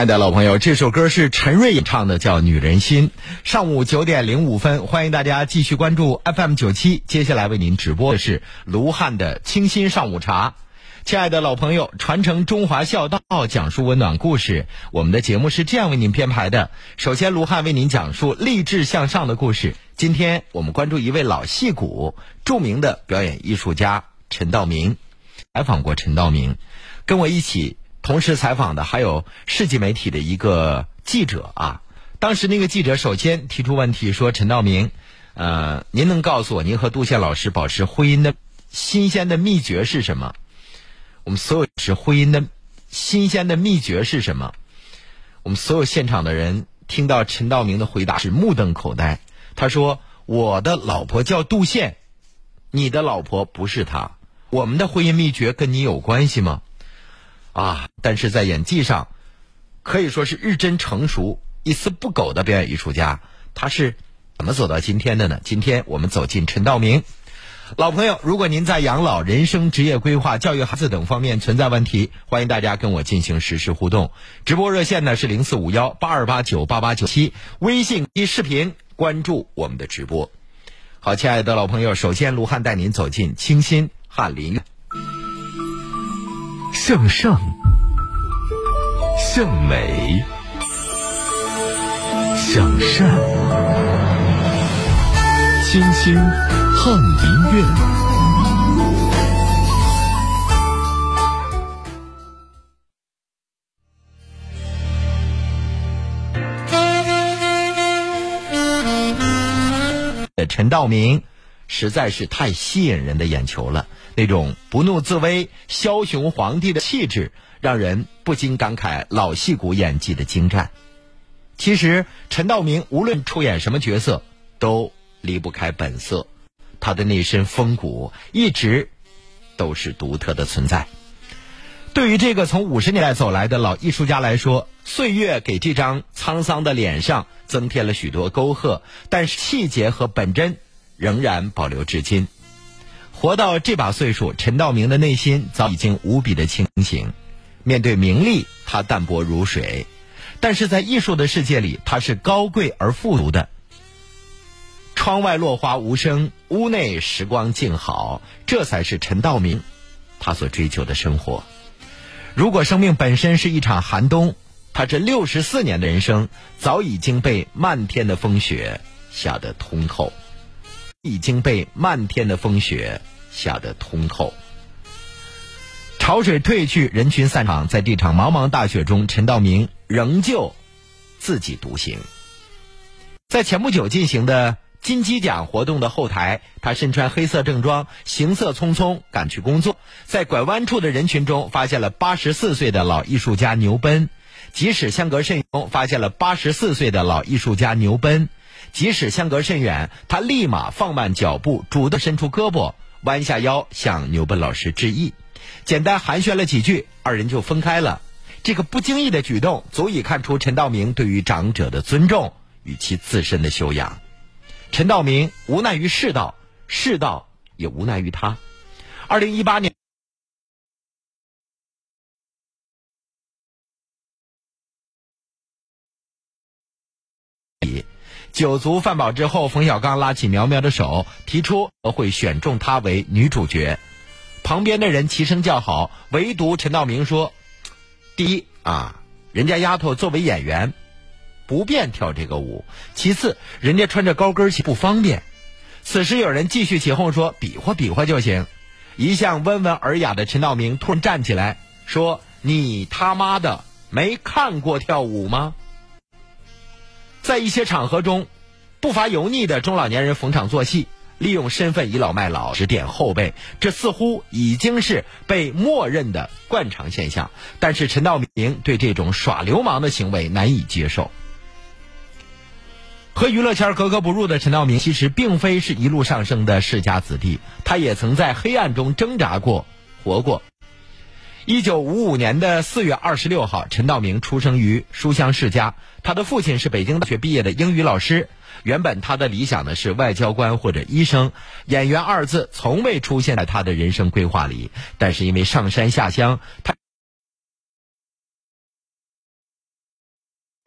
亲爱的老朋友，这首歌是陈瑞唱的，叫《女人心》。上午九点零五分，欢迎大家继续关注 FM 九七。接下来为您直播的是卢汉的清新上午茶。亲爱的老朋友，传承中华孝道，讲述温暖故事。我们的节目是这样为您编排的：首先，卢汉为您讲述励志向上的故事。今天我们关注一位老戏骨，著名的表演艺术家陈道明。采访过陈道明，跟我一起。同时采访的还有世纪媒体的一个记者啊，当时那个记者首先提出问题说：“陈道明，呃，您能告诉我您和杜宪老师保持婚姻的新鲜的秘诀是什么？”我们所有是婚姻的新鲜的秘诀是什么？我们所有现场的人听到陈道明的回答是目瞪口呆。他说：“我的老婆叫杜宪，你的老婆不是她。我们的婚姻秘诀跟你有关系吗？”啊！但是在演技上，可以说是日臻成熟、一丝不苟的表演艺术家。他是怎么走到今天的呢？今天我们走进陈道明，老朋友。如果您在养老、人生、职业规划、教育孩子等方面存在问题，欢迎大家跟我进行实时互动。直播热线呢是零四五幺八二八九八八九七，微信及视频关注我们的直播。好，亲爱的老朋友，首先卢汉带您走进清新翰林院。向上，向美，向善，清新翰林院。陈道明。实在是太吸引人的眼球了，那种不怒自威、枭雄皇帝的气质，让人不禁感慨老戏骨演技的精湛。其实，陈道明无论出演什么角色，都离不开本色，他的那身风骨一直都是独特的存在。对于这个从五十年代走来的老艺术家来说，岁月给这张沧桑的脸上增添了许多沟壑，但是气节和本真。仍然保留至今。活到这把岁数，陈道明的内心早已经无比的清醒。面对名利，他淡泊如水；但是在艺术的世界里，他是高贵而富足的。窗外落花无声，屋内时光静好，这才是陈道明他所追求的生活。如果生命本身是一场寒冬，他这六十四年的人生早已经被漫天的风雪吓得通透。已经被漫天的风雪吓得通透。潮水退去，人群散场，在这场茫茫大雪中，陈道明仍旧自己独行。在前不久进行的金鸡奖活动的后台，他身穿黑色正装，行色匆匆赶去工作。在拐弯处的人群中，发现了八十四岁的老艺术家牛奔。即使相隔甚远，发现了八十四岁的老艺术家牛奔。即使相隔甚远，他立马放慢脚步，主动伸出胳膊，弯下腰向牛奔老师致意。简单寒暄了几句，二人就分开了。这个不经意的举动，足以看出陈道明对于长者的尊重与其自身的修养。陈道明无奈于世道，世道也无奈于他。二零一八年。酒足饭饱之后，冯小刚拉起苗苗的手，提出会选中她为女主角。旁边的人齐声叫好，唯独陈道明说：“第一啊，人家丫头作为演员，不便跳这个舞；其次，人家穿着高跟鞋不方便。”此时有人继续起哄说：“比划比划就行。”一向温文尔雅的陈道明突然站起来说：“你他妈的没看过跳舞吗？”在一些场合中，不乏油腻的中老年人逢场作戏，利用身份倚老卖老、指点后辈，这似乎已经是被默认的惯常现象。但是陈道明对这种耍流氓的行为难以接受。和娱乐圈格格不入的陈道明，其实并非是一路上升的世家子弟，他也曾在黑暗中挣扎过、活过。一九五五年的四月二十六号，陈道明出生于书香世家。他的父亲是北京大学毕业的英语老师。原本他的理想呢是外交官或者医生，演员二字从未出现在他的人生规划里。但是因为上山下乡，他。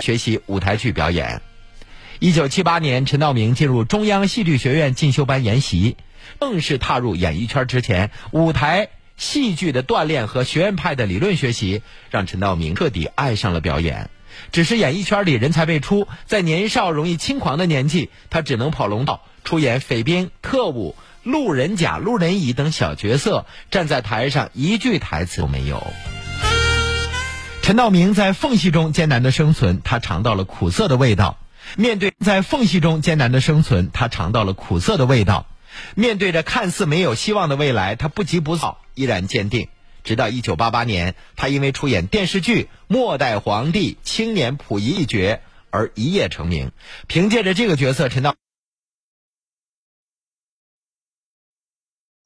学习舞台剧表演。一九七八年，陈道明进入中央戏剧学院进修班研习。正式踏入演艺圈之前，舞台戏剧的锻炼和学院派的理论学习，让陈道明彻底爱上了表演。只是演艺圈里人才辈出，在年少容易轻狂的年纪，他只能跑龙套，出演匪兵、特务、路人甲、路人乙等小角色，站在台上一句台词都没有。陈道明在缝隙中艰难的生存，他尝到了苦涩的味道。面对在缝隙中艰难的生存，他尝到了苦涩的味道。面对着看似没有希望的未来，他不急不躁，依然坚定。直到一九八八年，他因为出演电视剧《末代皇帝》青年溥仪一角而一夜成名。凭借着这个角色，陈道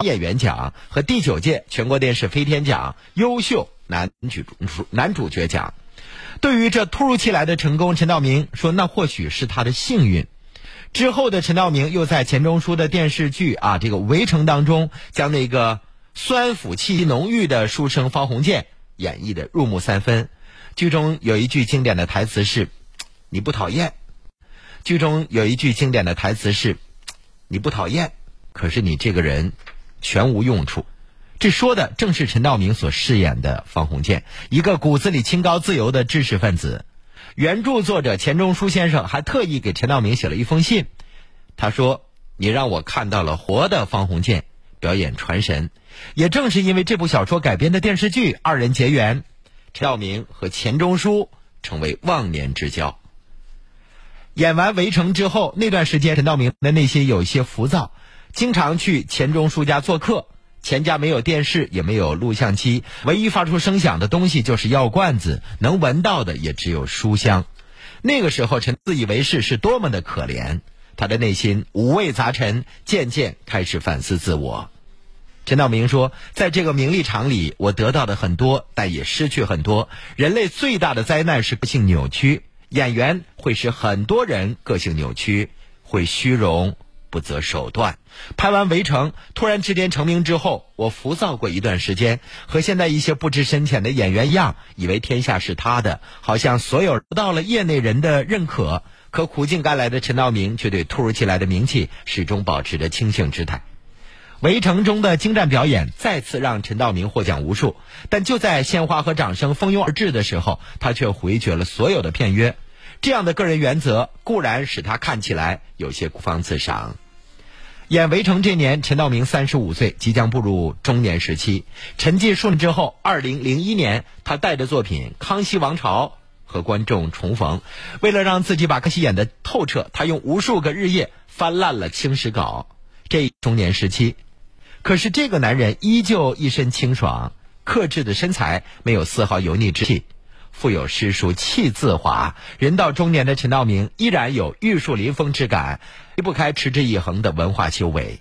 演员奖和第九届全国电视飞天奖优秀男主男主角奖。对于这突如其来的成功，陈道明说：“那或许是他的幸运。”之后的陈道明又在钱钟书的电视剧啊这个《围城》当中，将那个酸腐气息浓郁的书生方鸿渐演绎的入木三分。剧中有一句经典的台词是：“你不讨厌。”剧中有一句经典的台词是：“你不讨厌，可是你这个人全无用处。”这说的正是陈道明所饰演的方鸿渐，一个骨子里清高自由的知识分子。原著作者钱钟书先生还特意给陈道明写了一封信，他说：“你让我看到了活的方鸿渐，表演传神。也正是因为这部小说改编的电视剧，二人结缘，陈道明和钱钟书成为忘年之交。演完《围城》之后，那段时间陈道明的内心有一些浮躁，经常去钱钟书家做客。”钱家没有电视，也没有录像机，唯一发出声响的东西就是药罐子，能闻到的也只有书香。那个时候，陈自以为是是多么的可怜，他的内心五味杂陈，渐渐开始反思自我。陈道明说：“在这个名利场里，我得到的很多，但也失去很多。人类最大的灾难是个性扭曲，演员会使很多人个性扭曲，会虚荣。”不择手段，拍完《围城》，突然之间成名之后，我浮躁过一段时间，和现在一些不知深浅的演员一样，以为天下是他的，好像所有得到了业内人的认可。可苦尽甘来的陈道明却对突如其来的名气始终保持着清醒之态。《围城》中的精湛表演再次让陈道明获奖无数，但就在鲜花和掌声蜂拥而至的时候，他却回绝了所有的片约。这样的个人原则固然使他看起来有些孤芳自赏。演《围城》这年，陈道明三十五岁，即将步入中年时期。沉寂数年之后，二零零一年，他带着作品《康熙王朝》和观众重逢。为了让自己把康熙演得透彻，他用无数个日夜翻烂了清史稿。这中年时期，可是这个男人依旧一身清爽，克制的身材没有丝毫油腻之气。富有诗书气自华，人到中年的陈道明依然有玉树临风之感，离不开持之以恒的文化修为。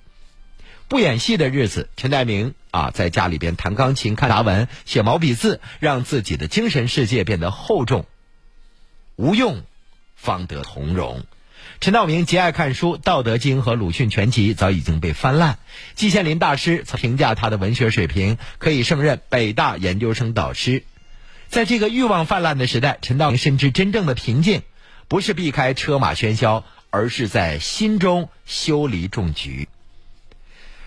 不演戏的日子，陈道明啊，在家里边弹钢琴、看杂文、写毛笔字，让自己的精神世界变得厚重。无用，方得从容。陈道明极爱看书，《道德经》和鲁迅全集早已经被翻烂。季羡林大师曾评价他的文学水平，可以胜任北大研究生导师。在这个欲望泛滥的时代，陈道明深知真正的平静，不是避开车马喧嚣，而是在心中修篱种菊。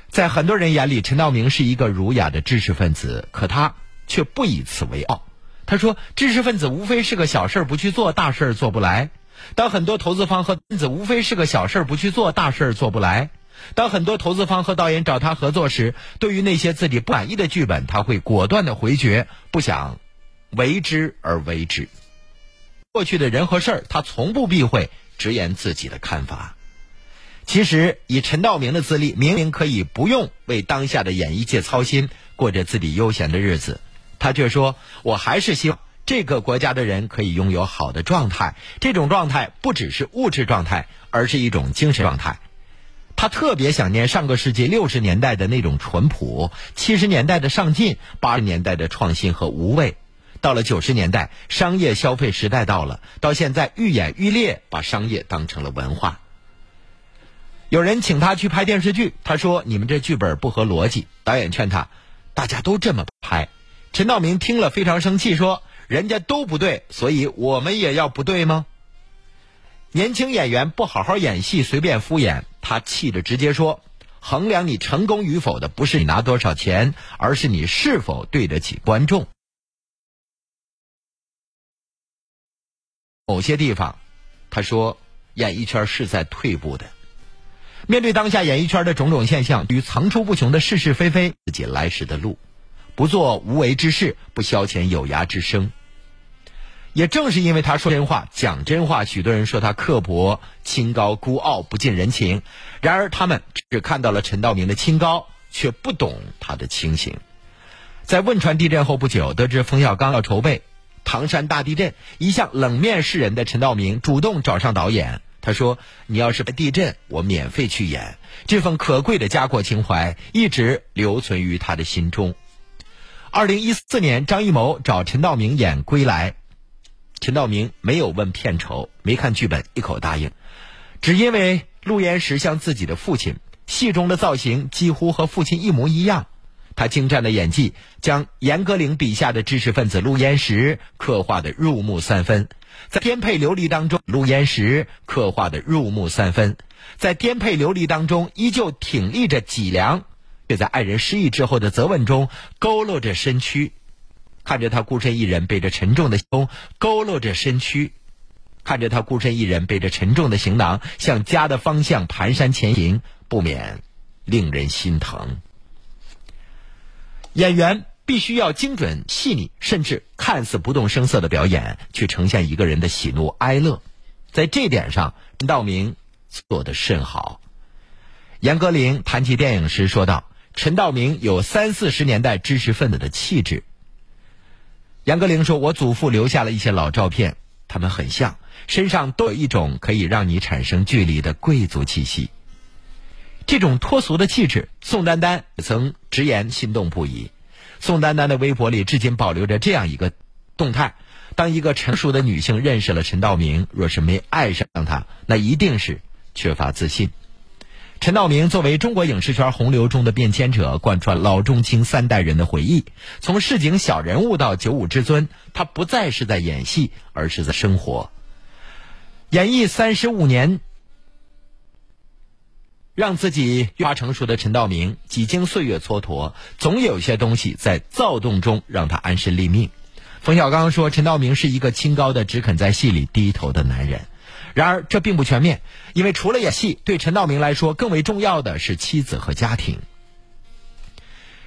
在很多人眼里，陈道明是一个儒雅的知识分子，可他却不以此为傲。他说：“知识分子无非是个小事儿不去做，大事儿做不来。当很多投资方和分子无非是个小事儿不去做，大事儿做不来。当很多投资方和导演找他合作时，对于那些自己不满意的剧本，他会果断的回绝，不想。”为之而为之，过去的人和事儿，他从不避讳直言自己的看法。其实，以陈道明的资历，明明可以不用为当下的演艺界操心，过着自己悠闲的日子，他却说：“我还是希望这个国家的人可以拥有好的状态。这种状态不只是物质状态，而是一种精神状态。”他特别想念上个世纪六十年代的那种淳朴，七十年代的上进，八十年代的创新和无畏。到了九十年代，商业消费时代到了。到现在愈演愈烈，把商业当成了文化。有人请他去拍电视剧，他说：“你们这剧本不合逻辑。”导演劝他：“大家都这么拍。”陈道明听了非常生气，说：“人家都不对，所以我们也要不对吗？年轻演员不好好演戏，随便敷衍，他气着直接说：“衡量你成功与否的不是你拿多少钱，而是你是否对得起观众。”某些地方，他说，演艺圈是在退步的。面对当下演艺圈的种种现象与层出不穷的是是非非，自己来时的路，不做无为之事，不消遣有涯之生。也正是因为他说真话、讲真话，许多人说他刻薄、清高、孤傲、不近人情。然而，他们只看到了陈道明的清高，却不懂他的清醒。在汶川地震后不久，得知冯小刚要筹备唐山大地震，一向冷面示人的陈道明主动找上导演。他说：“你要是被地震，我免费去演。”这份可贵的家国情怀一直留存于他的心中。二零一四年，张艺谋找陈道明演《归来》。陈道明没有问片酬，没看剧本，一口答应。只因为陆焉识像自己的父亲，戏中的造型几乎和父亲一模一样。他精湛的演技将严歌苓笔下的知识分子陆焉识刻画的入木三分，在颠沛流离当中，陆焉识刻画的入木三分，在颠沛流离当中依旧挺立着脊梁，却在爱人失忆之后的责问中佝偻着身躯。看着他孤身一人背着沉重的胸，佝偻着身躯；看着他孤身一人背着沉重的行囊，向家的方向蹒跚前行，不免令人心疼。演员必须要精准、细腻，甚至看似不动声色的表演，去呈现一个人的喜怒哀乐。在这点上，陈道明做得甚好。严歌苓谈起电影时说道：“陈道明有三四十年代知识分子的气质。”杨歌苓说：“我祖父留下了一些老照片，他们很像，身上都有一种可以让你产生距离的贵族气息。这种脱俗的气质，宋丹丹曾直言心动不已。宋丹丹的微博里至今保留着这样一个动态：当一个成熟的女性认识了陈道明，若是没爱上他，那一定是缺乏自信。”陈道明作为中国影视圈洪流中的变迁者，贯穿老中青三代人的回忆。从市井小人物到九五之尊，他不再是在演戏，而是在生活。演艺三十五年，让自己越发成熟的陈道明，几经岁月蹉跎，总有一些东西在躁动中让他安身立命。冯小刚说：“陈道明是一个清高的、只肯在戏里低头的男人。”然而，这并不全面，因为除了演戏，对陈道明来说更为重要的是妻子和家庭。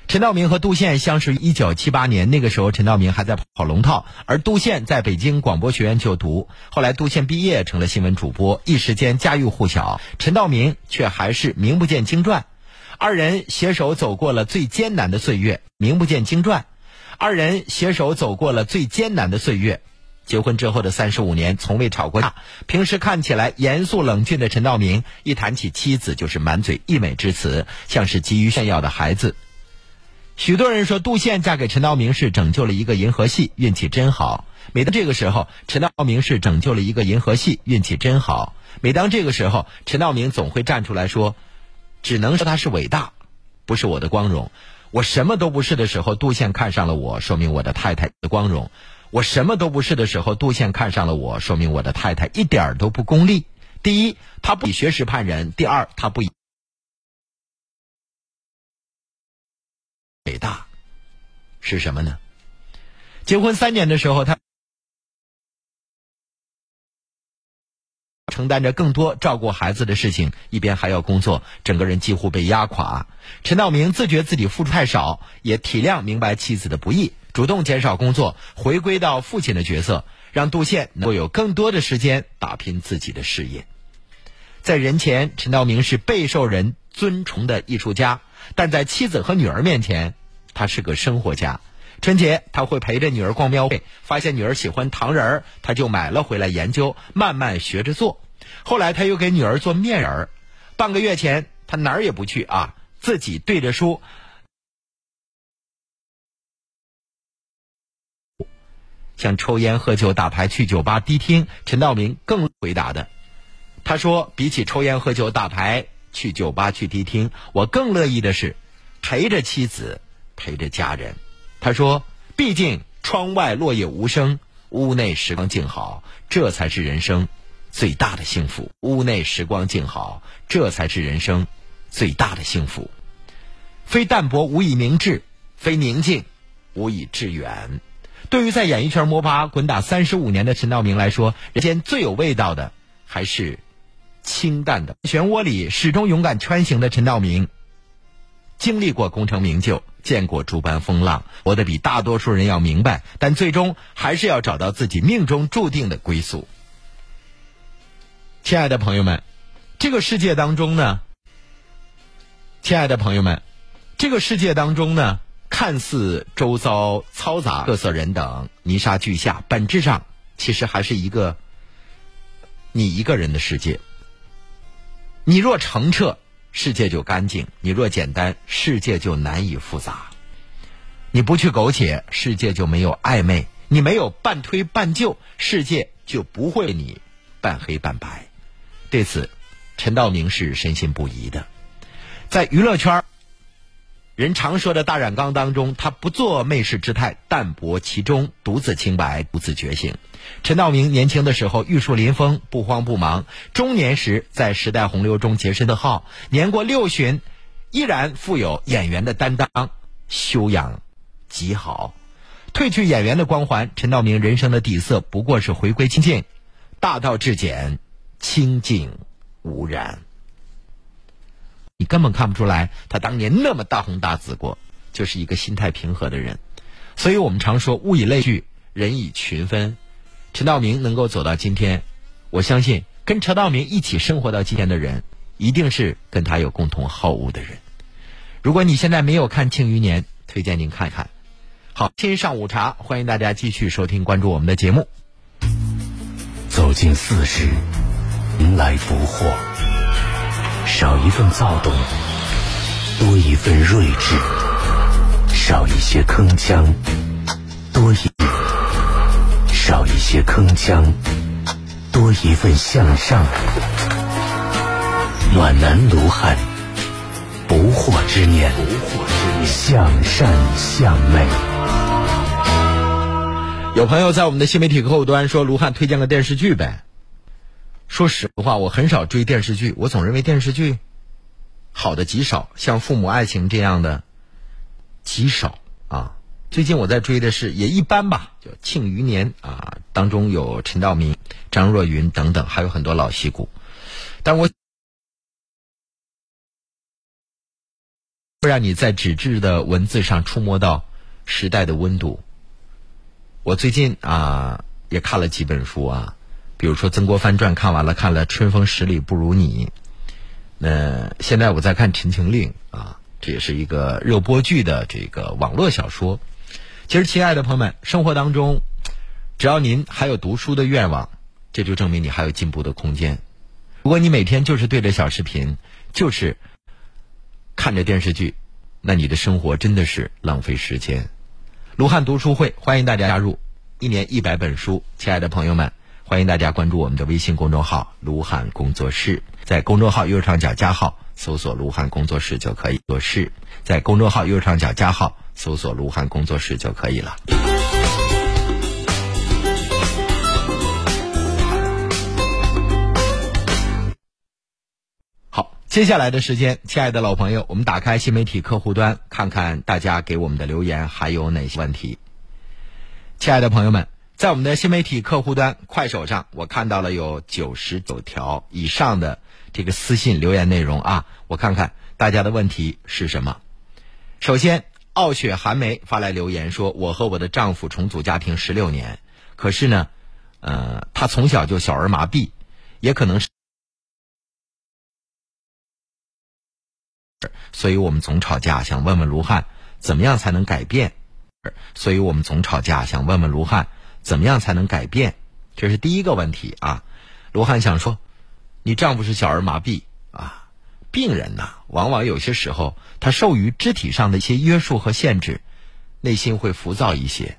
陈道明和杜宪相识于一九七八年，那个时候陈道明还在跑龙套，而杜宪在北京广播学院就读。后来杜宪毕业成了新闻主播，一时间家喻户晓，陈道明却还是名不见经传。二人携手走过了最艰难的岁月，名不见经传。二人携手走过了最艰难的岁月。结婚之后的三十五年，从未吵过架。平时看起来严肃冷峻的陈道明，一谈起妻子就是满嘴溢美之词，像是急于炫耀的孩子。许多人说，杜宪嫁给陈道明是拯救了一个银河系，运气真好。每当这个时候，陈道明是拯救了一个银河系，运气真好。每当这个时候，陈道明总会站出来说：“只能说他是伟大，不是我的光荣。我什么都不是的时候，杜宪看上了我，说明我的太太的光荣。”我什么都不是的时候，杜宪看上了我，说明我的太太一点都不功利。第一，他不以学识判人；第二，他不以伟大是什么呢？结婚三年的时候，他承担着更多照顾孩子的事情，一边还要工作，整个人几乎被压垮。陈道明自觉自己付出太少，也体谅明白妻子的不易。主动减少工作，回归到父亲的角色，让杜宪能够有更多的时间打拼自己的事业。在人前，陈道明是备受人尊崇的艺术家，但在妻子和女儿面前，他是个生活家。春节他会陪着女儿逛庙会，发现女儿喜欢糖人儿，他就买了回来研究，慢慢学着做。后来他又给女儿做面人儿。半个月前，他哪儿也不去啊，自己对着书。像抽烟、喝酒、打牌、去酒吧、迪厅，陈道明更回答的。他说：“比起抽烟、喝酒、打牌、去酒吧、去迪厅，我更乐意的是陪着妻子，陪着家人。”他说：“毕竟窗外落叶无声，屋内时光静好，这才是人生最大的幸福。屋内时光静好，这才是人生最大的幸福。非淡泊无以明志，非宁静无以致远。对于在演艺圈摸爬滚打三十五年的陈道明来说，人间最有味道的还是清淡的漩涡里始终勇敢穿行的陈道明。经历过功成名就，见过诸般风浪，活得比大多数人要明白，但最终还是要找到自己命中注定的归宿。亲爱的朋友们，这个世界当中呢，亲爱的朋友们，这个世界当中呢。看似周遭嘈杂、各色人等、泥沙俱下，本质上其实还是一个你一个人的世界。你若澄澈，世界就干净；你若简单，世界就难以复杂。你不去苟且，世界就没有暧昧；你没有半推半就，世界就不会你半黑半白。对此，陈道明是深信不疑的。在娱乐圈人常说的大染缸当中，他不做媚世之态，淡泊其中，独自清白，独自觉醒。陈道明年轻的时候玉树临风，不慌不忙；中年时在时代洪流中结身的号，年过六旬，依然富有演员的担当，修养极好。褪去演员的光环，陈道明人生的底色不过是回归清净，大道至简，清净无染。你根本看不出来，他当年那么大红大紫过，就是一个心态平和的人。所以我们常说物以类聚，人以群分。陈道明能够走到今天，我相信跟陈道明一起生活到今天的人，一定是跟他有共同好恶的人。如果你现在没有看《庆余年》，推荐您看看。好，今上午茶，欢迎大家继续收听关注我们的节目。走进四十，迎来福祸。少一份躁动，多一份睿智；少一些铿锵，多一少一些铿锵，多一份向上。暖男卢汉，不惑之年，向善向美。有朋友在我们的新媒体客户端说，卢汉推荐个电视剧呗。说实话，我很少追电视剧。我总认为电视剧好的极少，像《父母爱情》这样的极少啊。最近我在追的是也一般吧，就《庆余年》啊，当中有陈道明、张若昀等等，还有很多老戏骨。但我会让你在纸质的文字上触摸到时代的温度。我最近啊也看了几本书啊。比如说《曾国藩传》看完了，看了《春风十里不如你》。那现在我在看《陈情令》啊，这也是一个热播剧的这个网络小说。其实，亲爱的朋友们，生活当中，只要您还有读书的愿望，这就证明你还有进步的空间。如果你每天就是对着小视频，就是看着电视剧，那你的生活真的是浪费时间。卢汉读书会欢迎大家加入，一年一百本书，亲爱的朋友们。欢迎大家关注我们的微信公众号“卢汉工作室”，在公众号右上角加号搜索“卢汉工作室”就可以。做事，在公众号右上角加号搜索“卢汉工作室”就可以了。好，接下来的时间，亲爱的老朋友，我们打开新媒体客户端，看看大家给我们的留言还有哪些问题。亲爱的朋友们。在我们的新媒体客户端快手上，我看到了有九十九条以上的这个私信留言内容啊，我看看大家的问题是什么。首先，傲雪寒梅发来留言说：“我和我的丈夫重组家庭十六年，可是呢，呃，他从小就小儿麻痹，也可能是，所以我们总吵架。想问问卢汉，怎么样才能改变？所以我们总吵架。想问问卢汉。”怎么样才能改变？这是第一个问题啊！卢汉想说，你丈夫是小儿麻痹，病人呐，往往有些时候他受于肢体上的一些约束和限制，内心会浮躁一些。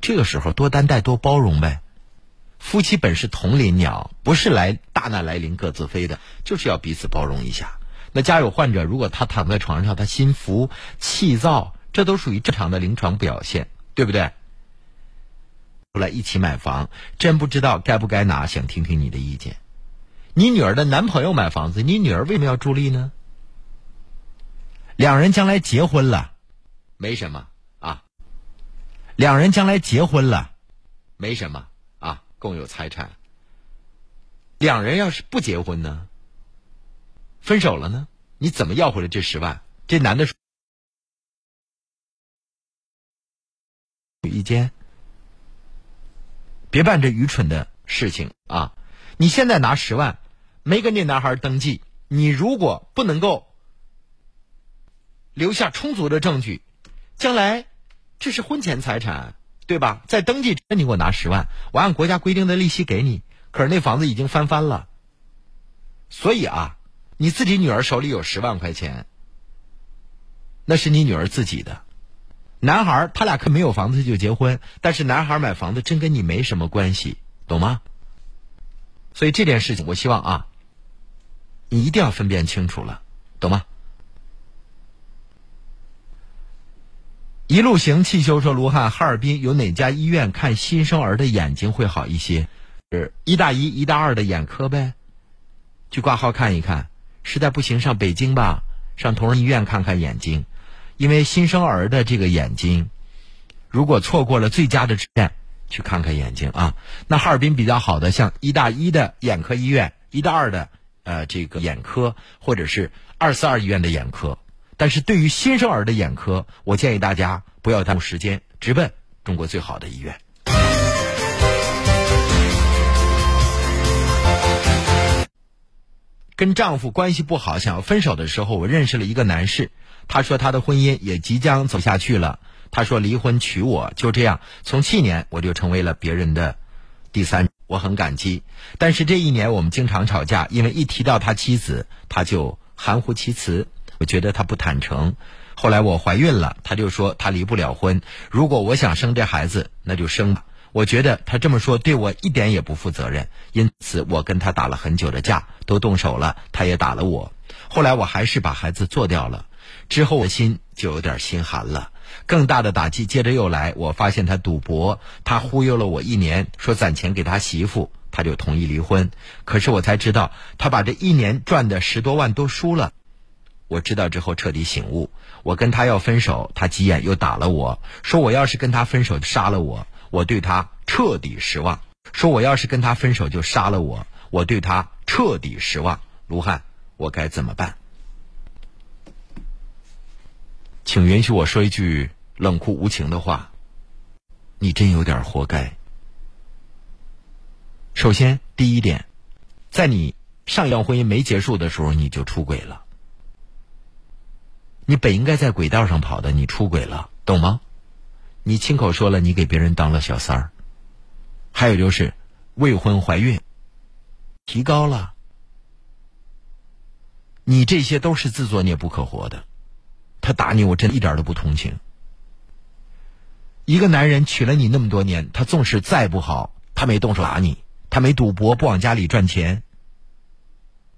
这个时候多担待、多包容呗。夫妻本是同林鸟，不是来大难来临各自飞的，就是要彼此包容一下。那家有患者，如果他躺在床上，他心浮气躁，这都属于正常的临床表现，对不对？后来一起买房，真不知道该不该拿，想听听你的意见。你女儿的男朋友买房子，你女儿为什么要助力呢？两人将来结婚了，没什么啊。两人将来结婚了，没什么啊，共有财产。两人要是不结婚呢？分手了呢？你怎么要回来这十万？这男的有一间？别办这愚蠢的事情啊！你现在拿十万，没跟这男孩登记，你如果不能够留下充足的证据，将来这是婚前财产，对吧？在登记前，你给我拿十万，我按国家规定的利息给你。可是那房子已经翻番了，所以啊，你自己女儿手里有十万块钱，那是你女儿自己的。男孩他俩可没有房子就结婚，但是男孩买房子真跟你没什么关系，懂吗？所以这件事情，我希望啊，你一定要分辨清楚了，懂吗？一路行，汽修说：卢汉，哈尔滨有哪家医院看新生儿的眼睛会好一些？是一大一、一大二的眼科呗，去挂号看一看。实在不行，上北京吧，上同仁医院看看眼睛。因为新生儿的这个眼睛，如果错过了最佳的治验，去看看眼睛啊。那哈尔滨比较好的，像一大一的眼科医院，一大二的呃这个眼科，或者是二四二医院的眼科。但是对于新生儿的眼科，我建议大家不要耽误时间，直奔中国最好的医院。跟丈夫关系不好，想要分手的时候，我认识了一个男士。他说他的婚姻也即将走下去了。他说离婚娶我，就这样，从去年我就成为了别人的第三，我很感激。但是这一年我们经常吵架，因为一提到他妻子，他就含糊其辞。我觉得他不坦诚。后来我怀孕了，他就说他离不了婚。如果我想生这孩子，那就生吧。我觉得他这么说对我一点也不负责任，因此我跟他打了很久的架，都动手了，他也打了我。后来我还是把孩子做掉了。之后我心就有点心寒了，更大的打击接着又来。我发现他赌博，他忽悠了我一年，说攒钱给他媳妇，他就同意离婚。可是我才知道，他把这一年赚的十多万都输了。我知道之后彻底醒悟，我跟他要分手，他急眼又打了我，说我要是跟他分手就杀了我。我对他彻底失望，说我要是跟他分手就杀了我。我对他彻底失望，卢汉，我该怎么办？请允许我说一句冷酷无情的话，你真有点活该。首先，第一点，在你上一段婚姻没结束的时候，你就出轨了。你本应该在轨道上跑的，你出轨了，懂吗？你亲口说了，你给别人当了小三儿。还有就是未婚怀孕，提高了。你这些都是自作孽不可活的。他打你，我真一点都不同情。一个男人娶了你那么多年，他纵使再不好，他没动手打你，他没赌博，不往家里赚钱。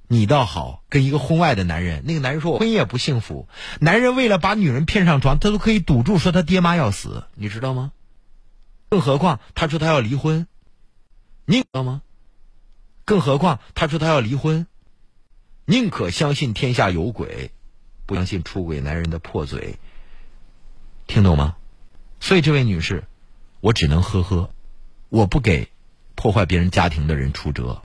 你倒好，跟一个婚外的男人，那个男人说我婚姻也不幸福。男人为了把女人骗上床，他都可以赌注说他爹妈要死，你知道吗？更何况他说他要离婚，你知道吗？更何况他说他要离婚，宁可相信天下有鬼。不相信出轨男人的破嘴，听懂吗？所以这位女士，我只能呵呵，我不给破坏别人家庭的人出辙。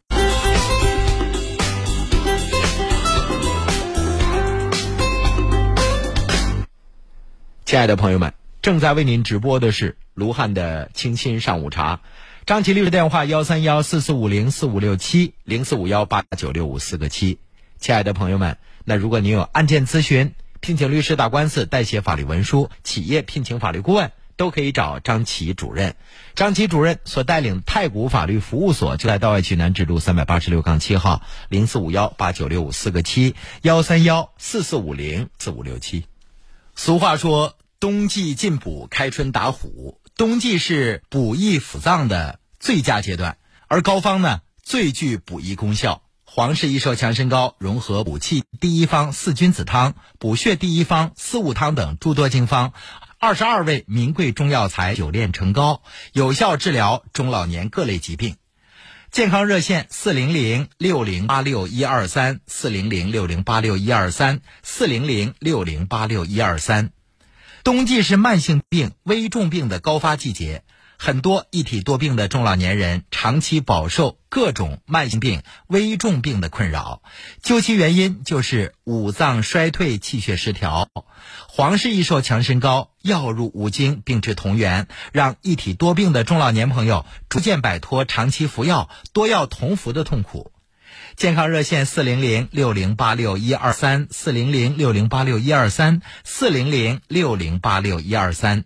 亲爱的朋友们，正在为您直播的是卢汉的清新上午茶，张琪律师电话幺三幺四四五零四五六七零四五幺八九六五四个七，亲爱的朋友们。那如果您有案件咨询、聘请律师打官司、代写法律文书、企业聘请法律顾问，都可以找张琪主任。张琪主任所带领太古法律服务所就在道外区南直路三百八十六杠七号，零四五幺八九六五四个七幺三幺四四五零四五六七。俗话说，冬季进补，开春打虎。冬季是补益腑脏的最佳阶段，而膏方呢，最具补益功效。黄氏益寿强身膏融合补气第一方四君子汤、补血第一方四物汤等诸多经方，二十二味名贵中药材久炼成膏，有效治疗中老年各类疾病。健康热线：四零零六零八六一二三，四零零六零八六一二三，四零零六零八六一二三。冬季是慢性病、危重病的高发季节，很多一体多病的中老年人长期饱受各种慢性病、危重病的困扰，究其原因就是五脏衰退、气血失调。黄氏益寿强身膏药入五经，病治同源，让一体多病的中老年朋友逐渐摆脱长期服药、多药同服的痛苦。健康热线：四零零六零八六一二三，四零零六零八六一二三，四零零六零八六一二三。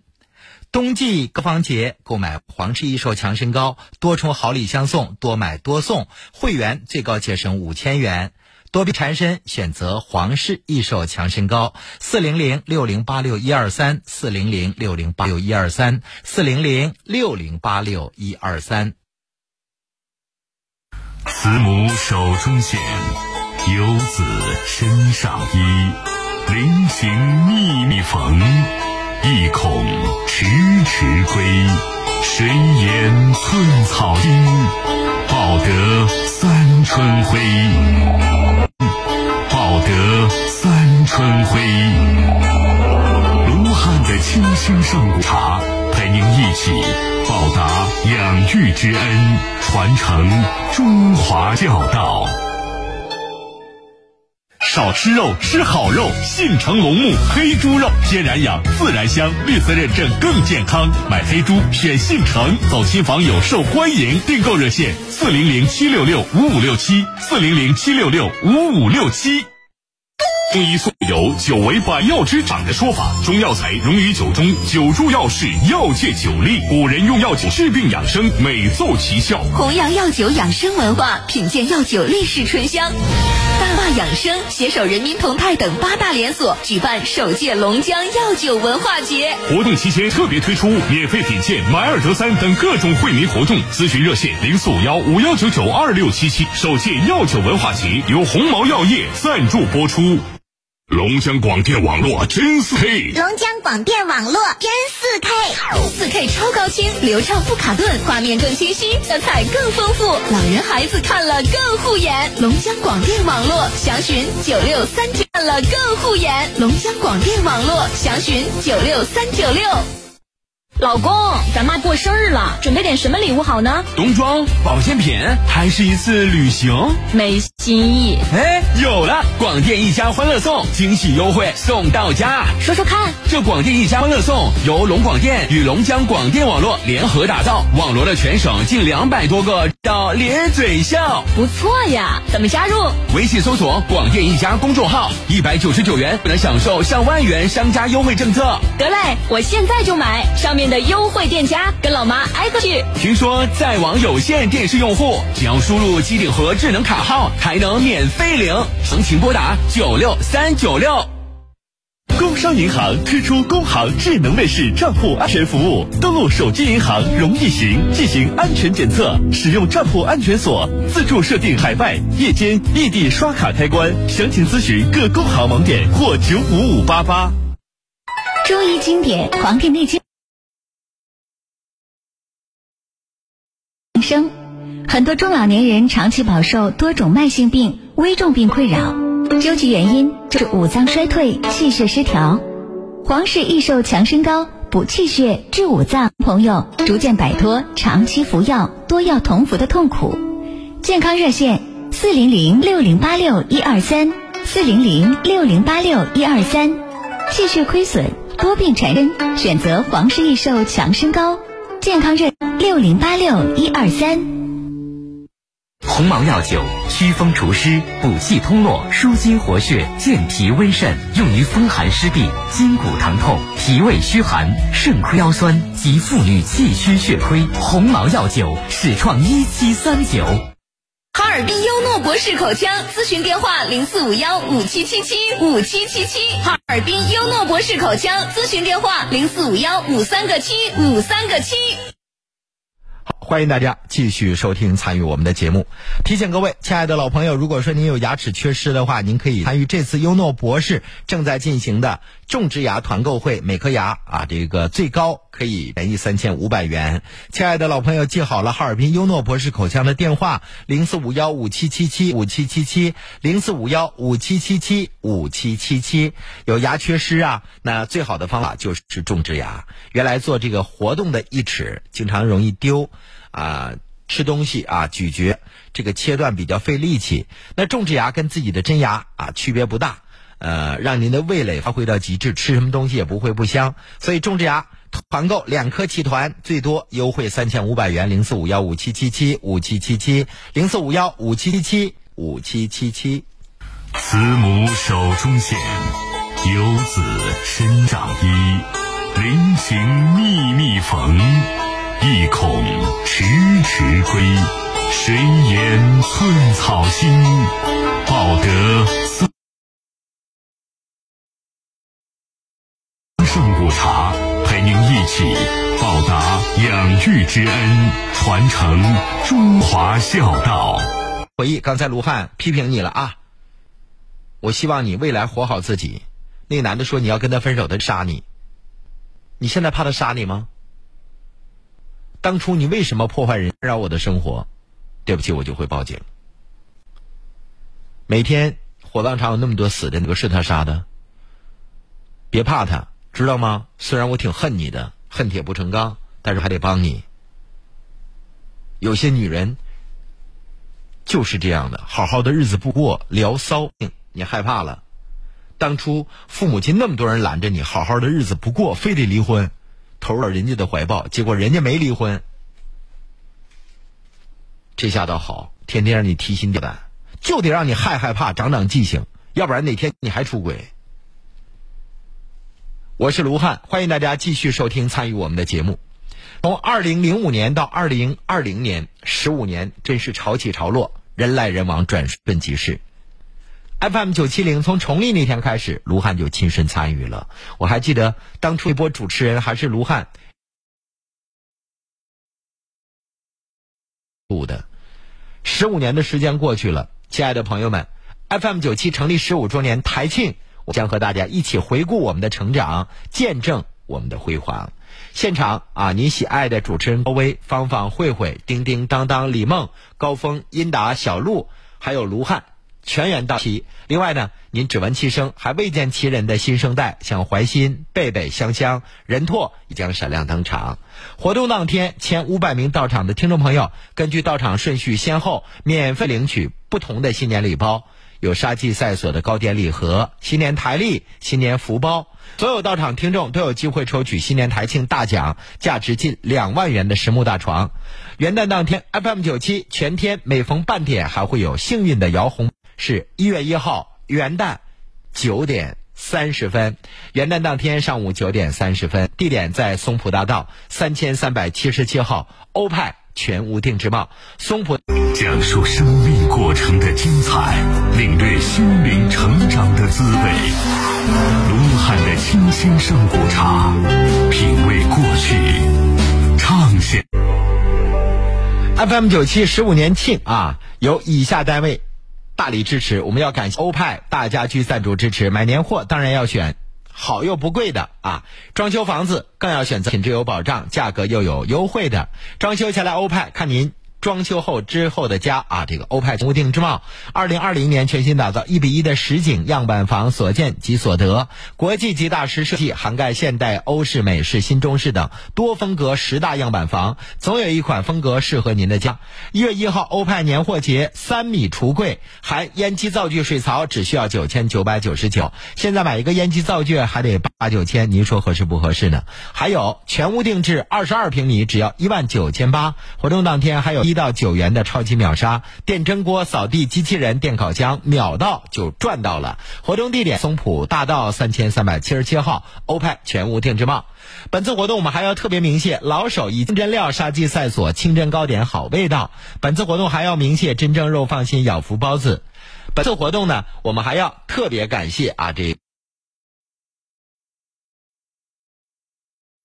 冬季各方节购买黄氏益寿强身膏，多重好礼相送，多买多送，会员最高节省五千元。多病缠身，选择黄氏益寿强身膏，四零零六零八六一二三，四零零六零八六一二三，四零零六零八六一二三。慈母手中线，游子身上衣。临行密密缝，意恐迟迟归。谁言寸草心，报得三春晖。报得三春晖。卢汉的清新上古茶，陪您一起报答养育之恩，传承中华孝道。少吃肉，吃好肉。信诚龙木黑猪肉，天然养，自然香，绿色认证更健康。买黑猪选信诚，走亲访友受欢迎。订购热线：四零零七六六五五六七，四零零七六六五五六七。中医素有“酒为百药之长”的说法，中药材溶于酒中，酒助药势，药界酒力。古人用药酒治病养生，美奏奇效。弘扬药酒养生文化，品鉴药酒历史醇香。大坝养生携手人民同泰等八大连锁举办首届龙江药酒文化节，活动期间特别推出免费品鉴买二得三等各种惠民活动。咨询热线：零四五幺五幺九九二六七七。首届药酒文化节由鸿茅药业赞助播出。龙江广电网络真四 K，龙江广电网络真四 K，四 K 超高清，流畅不卡顿，画面更清晰，色彩更丰富，老人孩子看了更护眼。龙江广电网络详询九六三九，看了更护眼。龙江广电网络详询九六三九六。老公，咱妈过生日了，准备点什么礼物好呢？冬装、保健品，还是一次旅行？没新意。哎，有了！广电一家欢乐送，惊喜优惠送到家。说说看，这广电一家欢乐送由龙广电与龙江广电网络联合打造，网罗了全省近两百多个叫咧嘴笑，不错呀！怎么加入？微信搜索“广电一家”公众号，一百九十九元能享受上万元商家优惠政策。得嘞，我现在就买，上面的优惠店家，跟老妈挨个去。听说在网有线电视用户，只要输入机顶盒智能卡号，还能免费领。详情拨打九六三九六。工商银行推出工行智能卫士账户安全服务，登录手机银行容易行进行安全检测，使用账户安全锁自助设定海外、夜间、异地刷卡开关。详情咨询各工行网点或九五五八八。中医经典《黄帝内经》生，很多中老年人长期饱受多种慢性病、危重病困扰，究其原因就是五脏衰退、气血失调。黄氏益寿强身膏补气血、治五脏，朋友逐渐摆脱长期服药、多药同服的痛苦。健康热线：四零零六零八六一二三，四零零六零八六一二三。气血亏损、多病缠身，选择黄氏益寿强身膏。健康热六零八六一二三。鸿茅药酒祛风除湿、补气通络、舒筋活血、健脾温肾，用于风寒湿痹、筋骨疼痛、脾胃虚寒、肾亏腰酸及妇女气虚血亏。鸿茅药酒始创一七三九。哈尔滨优诺博士口腔咨询电话：零四五幺五七七七五七七七。哈尔滨优诺博士口腔咨询电话：零四五幺五三个七五三个七。好，欢迎大家继续收听参与我们的节目。提醒各位亲爱的老朋友，如果说您有牙齿缺失的话，您可以参与这次优诺博士正在进行的种植牙团购会，每颗牙啊，这个最高可以便宜三千五百元。亲爱的老朋友，记好了，哈尔滨优诺博士口腔的电话：零四五幺五七七七五七七七，零四五幺五七七七五七七七。有牙缺失啊，那最好的方法就是种植牙。原来做这个活动的义齿，经常容易丢，啊，吃东西啊，咀嚼这个切断比较费力气。那种植牙跟自己的真牙啊区别不大。呃，让您的味蕾发挥到极致，吃什么东西也不会不香。所以种植牙团购两颗起团，最多优惠三千五百元。零四五幺五七七七五七七七，零四五幺五七七七五七七七。慈母手中线，游子身上衣。临行密密缝，意恐迟迟归。谁言寸草心，报得。圣古茶陪您一起报答养育之恩，传承中华孝道。回忆刚才卢汉批评你了啊！我希望你未来活好自己。那男的说你要跟他分手，他杀你。你现在怕他杀你吗？当初你为什么破坏人扰我的生活？对不起，我就会报警。每天火葬场有那么多死的，哪个是他杀的？别怕他。知道吗？虽然我挺恨你的，恨铁不成钢，但是还得帮你。有些女人就是这样的，好好的日子不过，聊骚，你害怕了。当初父母亲那么多人拦着你，好好的日子不过，非得离婚，投入了人家的怀抱，结果人家没离婚。这下倒好，天天让你提心吊胆，就得让你害害怕，长长记性，要不然哪天你还出轨。我是卢汉，欢迎大家继续收听参与我们的节目。从二零零五年到二零二零年，十五年真是潮起潮落，人来人往，转瞬即逝。FM 九七零从成立那天开始，卢汉就亲身参与了。我还记得当初一波主持人还是卢汉录的。十五年的时间过去了，亲爱的朋友们，FM 九七成立十五周年台庆。我将和大家一起回顾我们的成长，见证我们的辉煌。现场啊，您喜爱的主持人高威、芳芳、慧慧、叮叮当当、李梦、高峰、英达、小鹿，还有卢汉，全员到齐。另外呢，您只闻其声还未见其人的新生代，像怀新、贝贝、香香、任拓也将闪亮登场。活动当天，前五百名到场的听众朋友，根据到场顺序先后免费领取不同的新年礼包。有沙记赛所的糕点礼盒、新年台历、新年福包，所有到场听众都有机会抽取新年台庆大奖，价值近两万元的实木大床。元旦当天，FM 九七全天每逢半点还会有幸运的摇红，是一月一号元旦九点三十分。元旦当天上午九点三十分，地点在松浦大道三千三百七十七号欧派。全屋定制帽，松浦讲述生命过程的精彩，领略心灵成长的滋味。卢汉的清新上古茶，品味过去，畅享。FM 九七十五年庆啊，由以下单位大力支持，我们要感谢欧派大家居赞助支持。买年货当然要选。好又不贵的啊！装修房子更要选择品质有保障、价格又有优惠的。装修下来欧派，看您。装修后之后的家啊，这个欧派全屋定之帽，二零二零年全新打造一比一的实景样板房，所见即所得，国际级大师设计，涵盖现代、欧式、美式、新中式等多风格十大样板房，总有一款风格适合您的家。一月一号欧派年货节，三米橱柜含烟机灶具水槽，只需要九千九百九十九。现在买一个烟机灶具还得八九千，您说合适不合适呢？还有全屋定制二十二平米，只要一万九千八。活动当天还有。一到九元的超级秒杀电蒸锅、扫地机器人、电烤箱，秒到就赚到了。活动地点：松浦大道三千三百七十七号欧派全屋定制帽。本次活动我们还要特别鸣谢老手以清真料杀鸡赛所清真糕点好味道。本次活动还要鸣谢真正肉放心咬福包子。本次活动呢，我们还要特别感谢啊这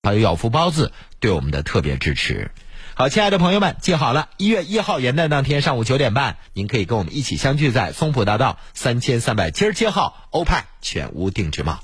还有咬福包子对我们的特别支持。好，亲爱的朋友们，记好了，一月一号元旦当天上午九点半，您可以跟我们一起相聚在松浦大道三千三百七十七号欧派全屋定制帽。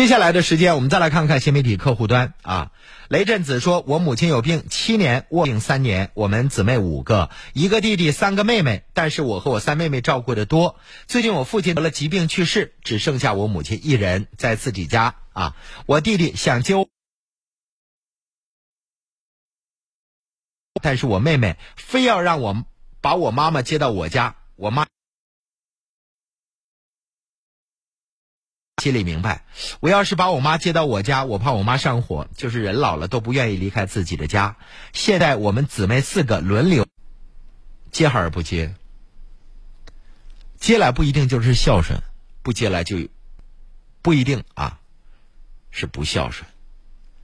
接下来的时间，我们再来看看新媒体客户端啊。雷震子说：“我母亲有病七年，卧病三年，我们姊妹五个，一个弟弟，三个妹妹，但是我和我三妹妹照顾的多。最近我父亲得了疾病去世，只剩下我母亲一人在自己家啊。我弟弟想接，但是我妹妹非要让我把我妈妈接到我家，我妈。”心里明白，我要是把我妈接到我家，我怕我妈上火。就是人老了都不愿意离开自己的家。现在我们姊妹四个轮流接还是不接？接来不一定就是孝顺，不接来就不一定啊是不孝顺。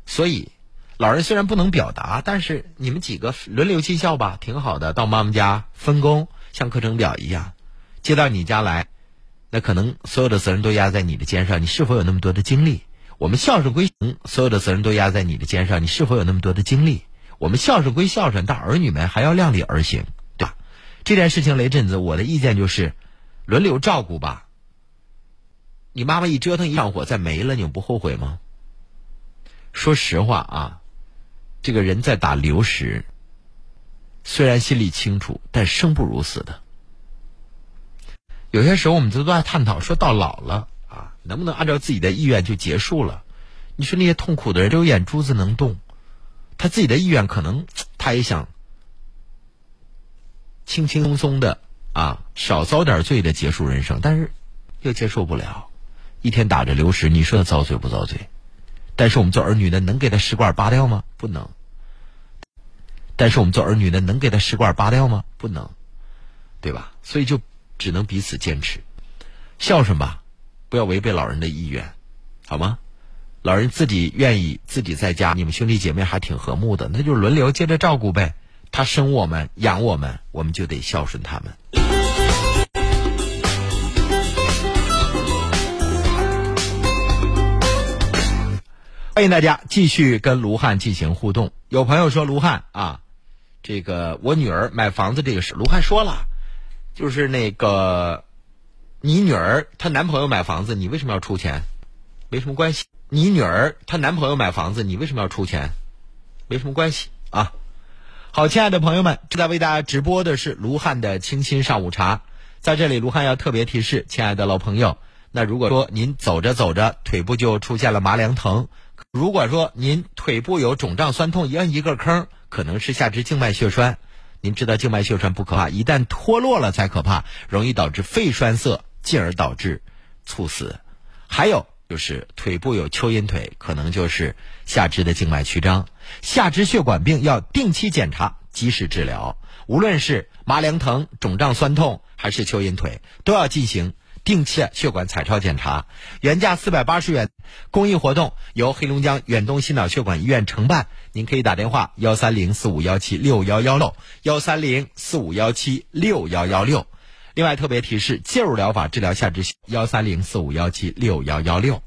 所以老人虽然不能表达，但是你们几个轮流尽孝吧，挺好的。到妈妈家分工，像课程表一样，接到你家来。那可能所有的责任都压在你的肩上，你是否有那么多的精力？我们孝顺归所有的责任都压在你的肩上，你是否有那么多的精力？我们孝顺归孝顺，但儿女们还要量力而行，对吧？这件事情，雷震子，我的意见就是轮流照顾吧。你妈妈一折腾一上火再没了，你不后悔吗？说实话啊，这个人在打流食，虽然心里清楚，但生不如死的。有些时候，我们都在探讨，说到老了啊，能不能按照自己的意愿就结束了？你说那些痛苦的人，只有眼珠子能动，他自己的意愿可能 他也想轻轻松松的啊，少遭点罪的结束人生，但是又接受不了，一天打着流食，你说他遭罪不遭罪？但是我们做儿女的能给他食管拔掉吗？不能。但是我们做儿女的能给他食管拔掉吗？不能，对吧？所以就。只能彼此坚持，孝顺吧，不要违背老人的意愿，好吗？老人自己愿意自己在家，你们兄弟姐妹还挺和睦的，那就轮流接着照顾呗。他生我们养我们，我们就得孝顺他们。欢迎大家继续跟卢汉进行互动。有朋友说卢汉啊，这个我女儿买房子这个事，卢汉说了。就是那个，你女儿她男朋友买房子，你为什么要出钱？没什么关系。你女儿她男朋友买房子，你为什么要出钱？没什么关系啊。好，亲爱的朋友们，正在为大家直播的是卢汉的清新上午茶。在这里，卢汉要特别提示，亲爱的老朋友，那如果说您走着走着腿部就出现了麻凉疼，如果说您腿部有肿胀酸痛，一摁一个坑，可能是下肢静脉血栓。您知道静脉血栓不可怕，一旦脱落了才可怕，容易导致肺栓塞，进而导致猝死。还有就是腿部有蚯蚓腿，可能就是下肢的静脉曲张。下肢血管病要定期检查，及时治疗。无论是麻凉疼、肿胀酸痛，还是蚯蚓腿，都要进行。定期血管彩超检查，原价四百八十元，公益活动由黑龙江远东心脑血管医院承办。您可以打电话幺三零四五幺七六幺幺六幺三零四五幺七六幺幺六。另外特别提示，介入疗法治疗下肢幺三零四五幺七六幺幺六。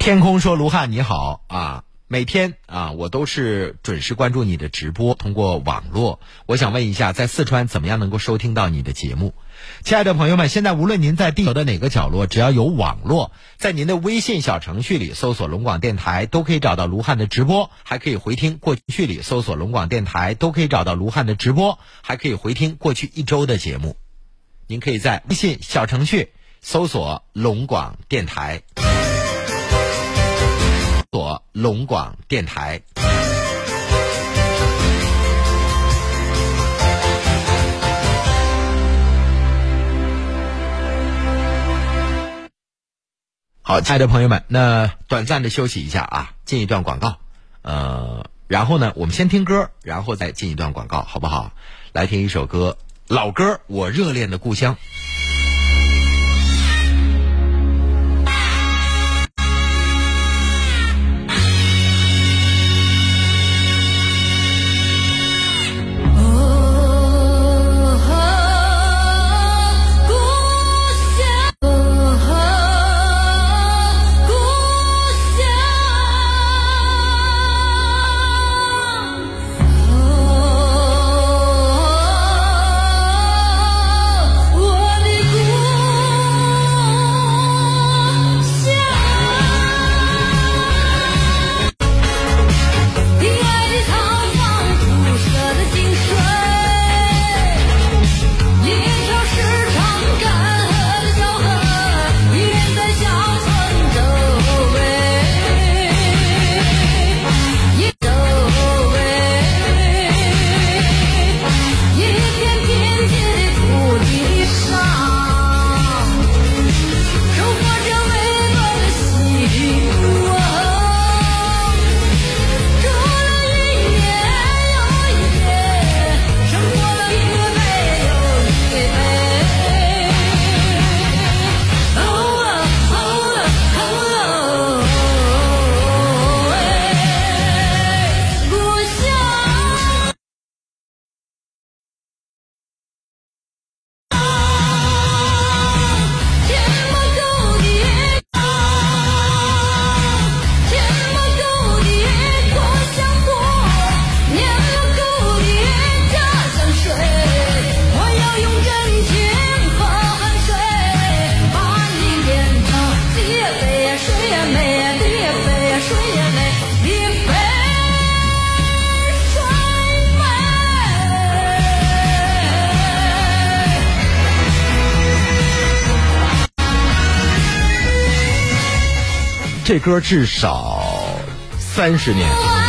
天空说：“卢汉你好啊，每天啊我都是准时关注你的直播，通过网络。我想问一下，在四川怎么样能够收听到你的节目？亲爱的朋友们，现在无论您在地球的哪个角落，只要有网络，在您的微信小程序里搜索龙广电台，都可以找到卢汉的直播，还可以回听过去里搜索龙广电台，都可以找到卢汉的直播，还可以回听过去一周的节目。您可以在微信小程序搜索龙广电台。”索龙广电台。好，亲爱的朋友们，那短暂的休息一下啊，进一段广告，呃，然后呢，我们先听歌，然后再进一段广告，好不好？来听一首歌，老歌《我热恋的故乡》。歌至少三十年。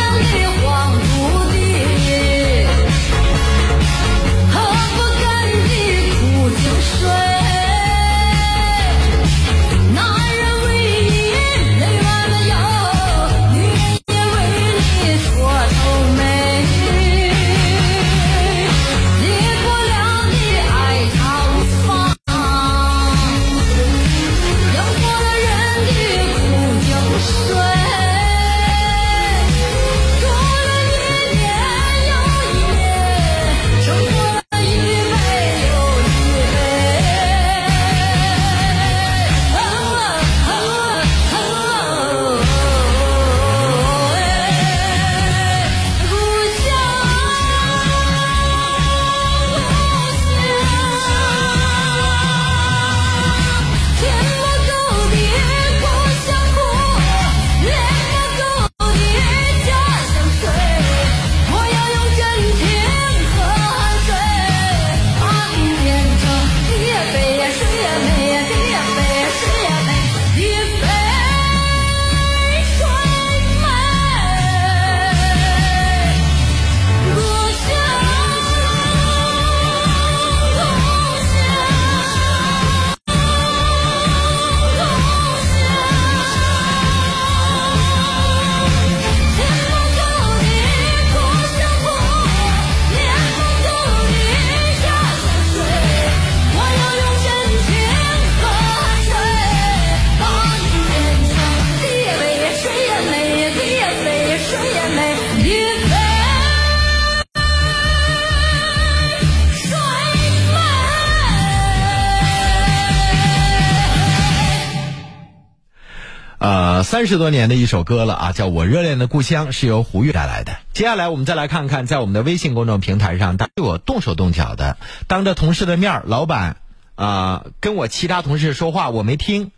三十多年的一首歌了啊，叫我热恋的故乡，是由胡玉带来的。接下来我们再来看看，在我们的微信公众平台上，他对我动手动脚的，当着同事的面，老板啊跟我其他同事说话，我没听，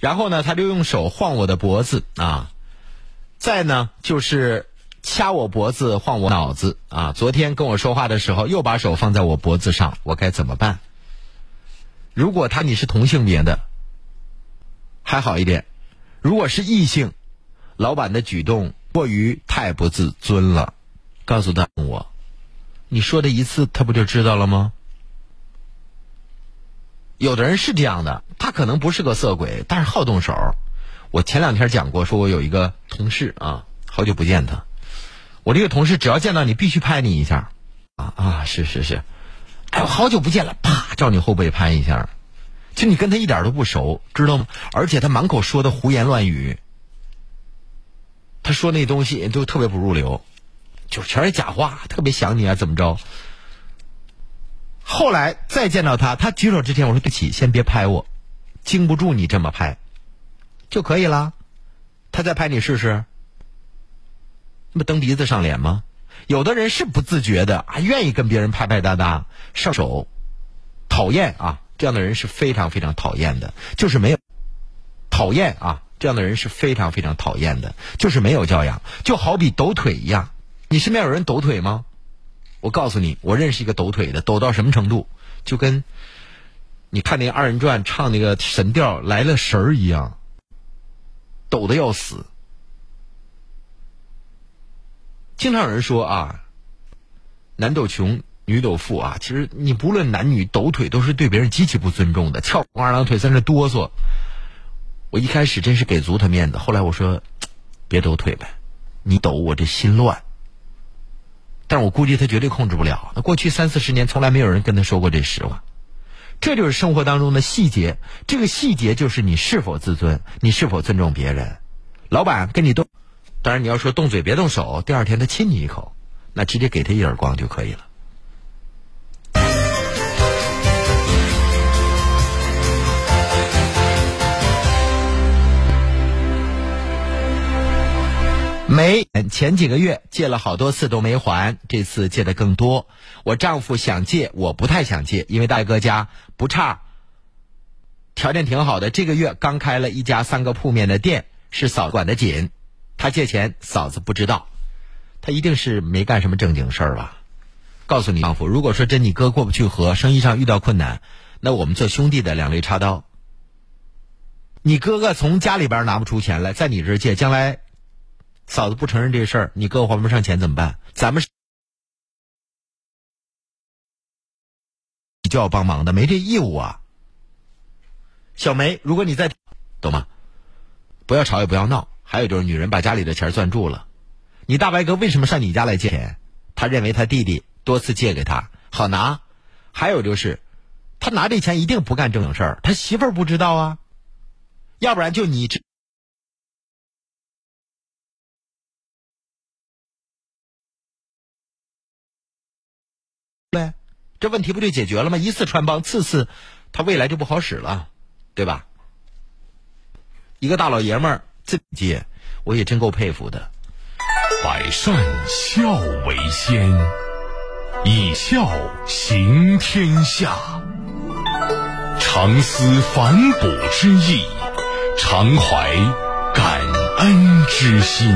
然后呢，他就用手晃我的脖子啊，再呢就是掐我脖子，晃我脑子啊。昨天跟我说话的时候，又把手放在我脖子上，我该怎么办？如果他你是同性别的，还好一点。如果是异性，老板的举动过于太不自尊了。告诉他我，你说的一次，他不就知道了吗？有的人是这样的，他可能不是个色鬼，但是好动手。我前两天讲过，说我有一个同事啊，好久不见他，我这个同事只要见到你，必须拍你一下。啊啊，是是是，哎，好久不见了，啪，照你后背拍一下。其实你跟他一点都不熟，知道吗？而且他满口说的胡言乱语，他说那东西都特别不入流，就全是假话，特别想你啊，怎么着？后来再见到他，他举手之前我说对不起，先别拍我，经不住你这么拍，就可以了。他再拍你试试，那不蹬鼻子上脸吗？有的人是不自觉的，还愿意跟别人拍拍搭搭上手，讨厌啊！这样的人是非常非常讨厌的，就是没有讨厌啊！这样的人是非常非常讨厌的，就是没有教养，就好比抖腿一样。你身边有人抖腿吗？我告诉你，我认识一个抖腿的，抖到什么程度？就跟你看那二人转唱那个神调来了神儿一样，抖的要死。经常有人说啊，男抖穷。女抖富啊，其实你不论男女抖腿都是对别人极其不尊重的，翘二郎腿在那哆嗦。我一开始真是给足他面子，后来我说，别抖腿呗，你抖我这心乱。但是我估计他绝对控制不了。那过去三四十年从来没有人跟他说过这实话，这就是生活当中的细节。这个细节就是你是否自尊，你是否尊重别人。老板跟你动，当然你要说动嘴别动手，第二天他亲你一口，那直接给他一耳光就可以了。没，前几个月借了好多次都没还，这次借的更多。我丈夫想借，我不太想借，因为大哥家不差，条件挺好的。这个月刚开了一家三个铺面的店，是嫂子管得紧。他借钱，嫂子不知道，他一定是没干什么正经事儿吧？告诉你丈夫，如果说真你哥过不去河，生意上遇到困难，那我们做兄弟的两肋插刀。你哥哥从家里边拿不出钱来，在你这借，将来嫂子不承认这事儿，你哥还不上钱怎么办？咱们是就要帮忙的，没这义务啊。小梅，如果你在，懂吗？不要吵也不要闹。还有就是，女人把家里的钱攥住了。你大白哥为什么上你家来借钱？他认为他弟弟多次借给他好拿。还有就是，他拿这钱一定不干正经事儿，他媳妇儿不知道啊。要不然就你这，问题不就解决了吗？一次穿帮，次次他未来就不好使了，对吧？一个大老爷们儿自己，我也真够佩服的。百善孝为先，以孝行天下。常思反哺之意，常怀感恩之心。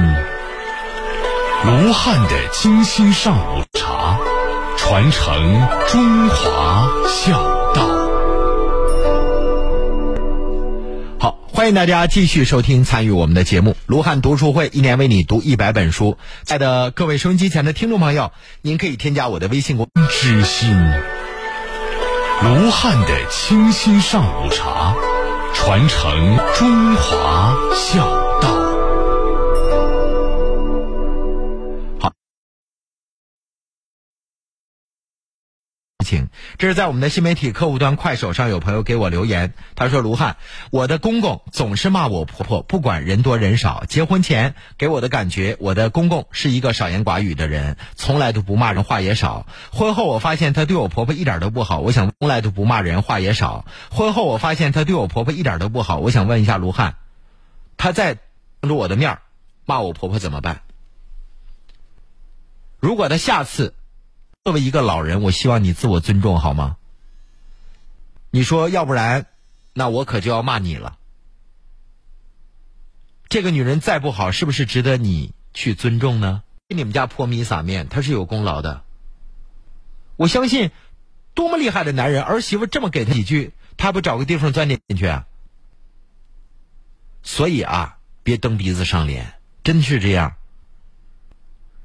卢汉的精心上午茶，传承中华孝道。好欢迎大家继续收听参与我们的节目。卢汉读书会一年为你读一百本书。亲爱的各位收音机前的听众朋友，您可以添加我的微信公知心。卢汉的清新上午茶，传承中华孝道。这是在我们的新媒体客户端快手上有朋友给我留言，他说：“卢汉，我的公公总是骂我婆婆，不管人多人少。结婚前给我的感觉，我的公公是一个少言寡语的人，从来都不骂人，话也少。婚后我发现他对我婆婆一点都不好，我想从来都不骂人，话也少。婚后我发现他对我婆婆一点都不好，我想问一下卢汉，他在当着我的面骂我婆婆怎么办？如果他下次……”作为一个老人，我希望你自我尊重，好吗？你说要不然，那我可就要骂你了。这个女人再不好，是不是值得你去尊重呢？给你们家泼米撒面，他是有功劳的。我相信，多么厉害的男人，儿媳妇这么给他几句，他不找个地方钻进去啊？所以啊，别蹬鼻子上脸，真是这样。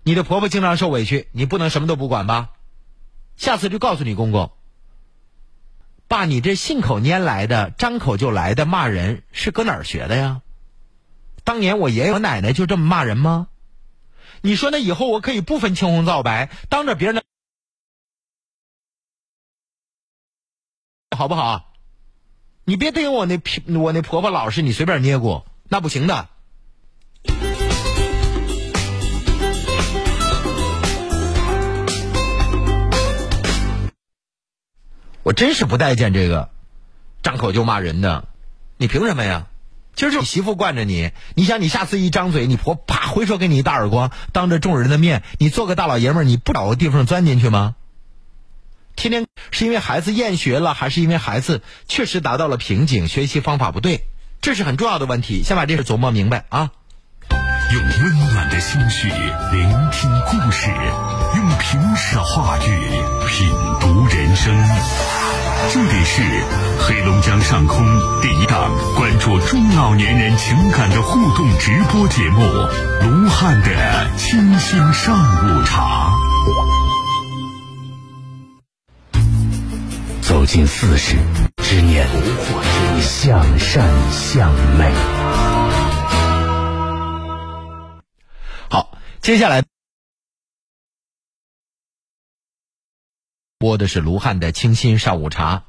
你的婆婆经常受委屈，你不能什么都不管吧？下次就告诉你公公，爸，你这信口拈来的、张口就来的骂人是搁哪儿学的呀？当年我爷爷我奶奶就这么骂人吗？你说那以后我可以不分青红皂白，当着别人的好不好？你别盯我那我那婆婆老实，你随便捏过那不行的。我真是不待见这个张口就骂人的，你凭什么呀？今儿就媳妇惯着你，你想你下次一张嘴，你婆啪回手给你一大耳光，当着众人的面，你做个大老爷们儿，你不找个地方钻进去吗？天天是因为孩子厌学了，还是因为孩子确实达到了瓶颈，学习方法不对？这是很重要的问题，先把这事琢磨明白啊！心绪聆听故事，用平实话语品读人生。这里是黑龙江上空第一档关注中老年人情感的互动直播节目——卢汉的清新上午茶。走进四十，之念向善向美。接下来播的是卢汉的清新上午茶。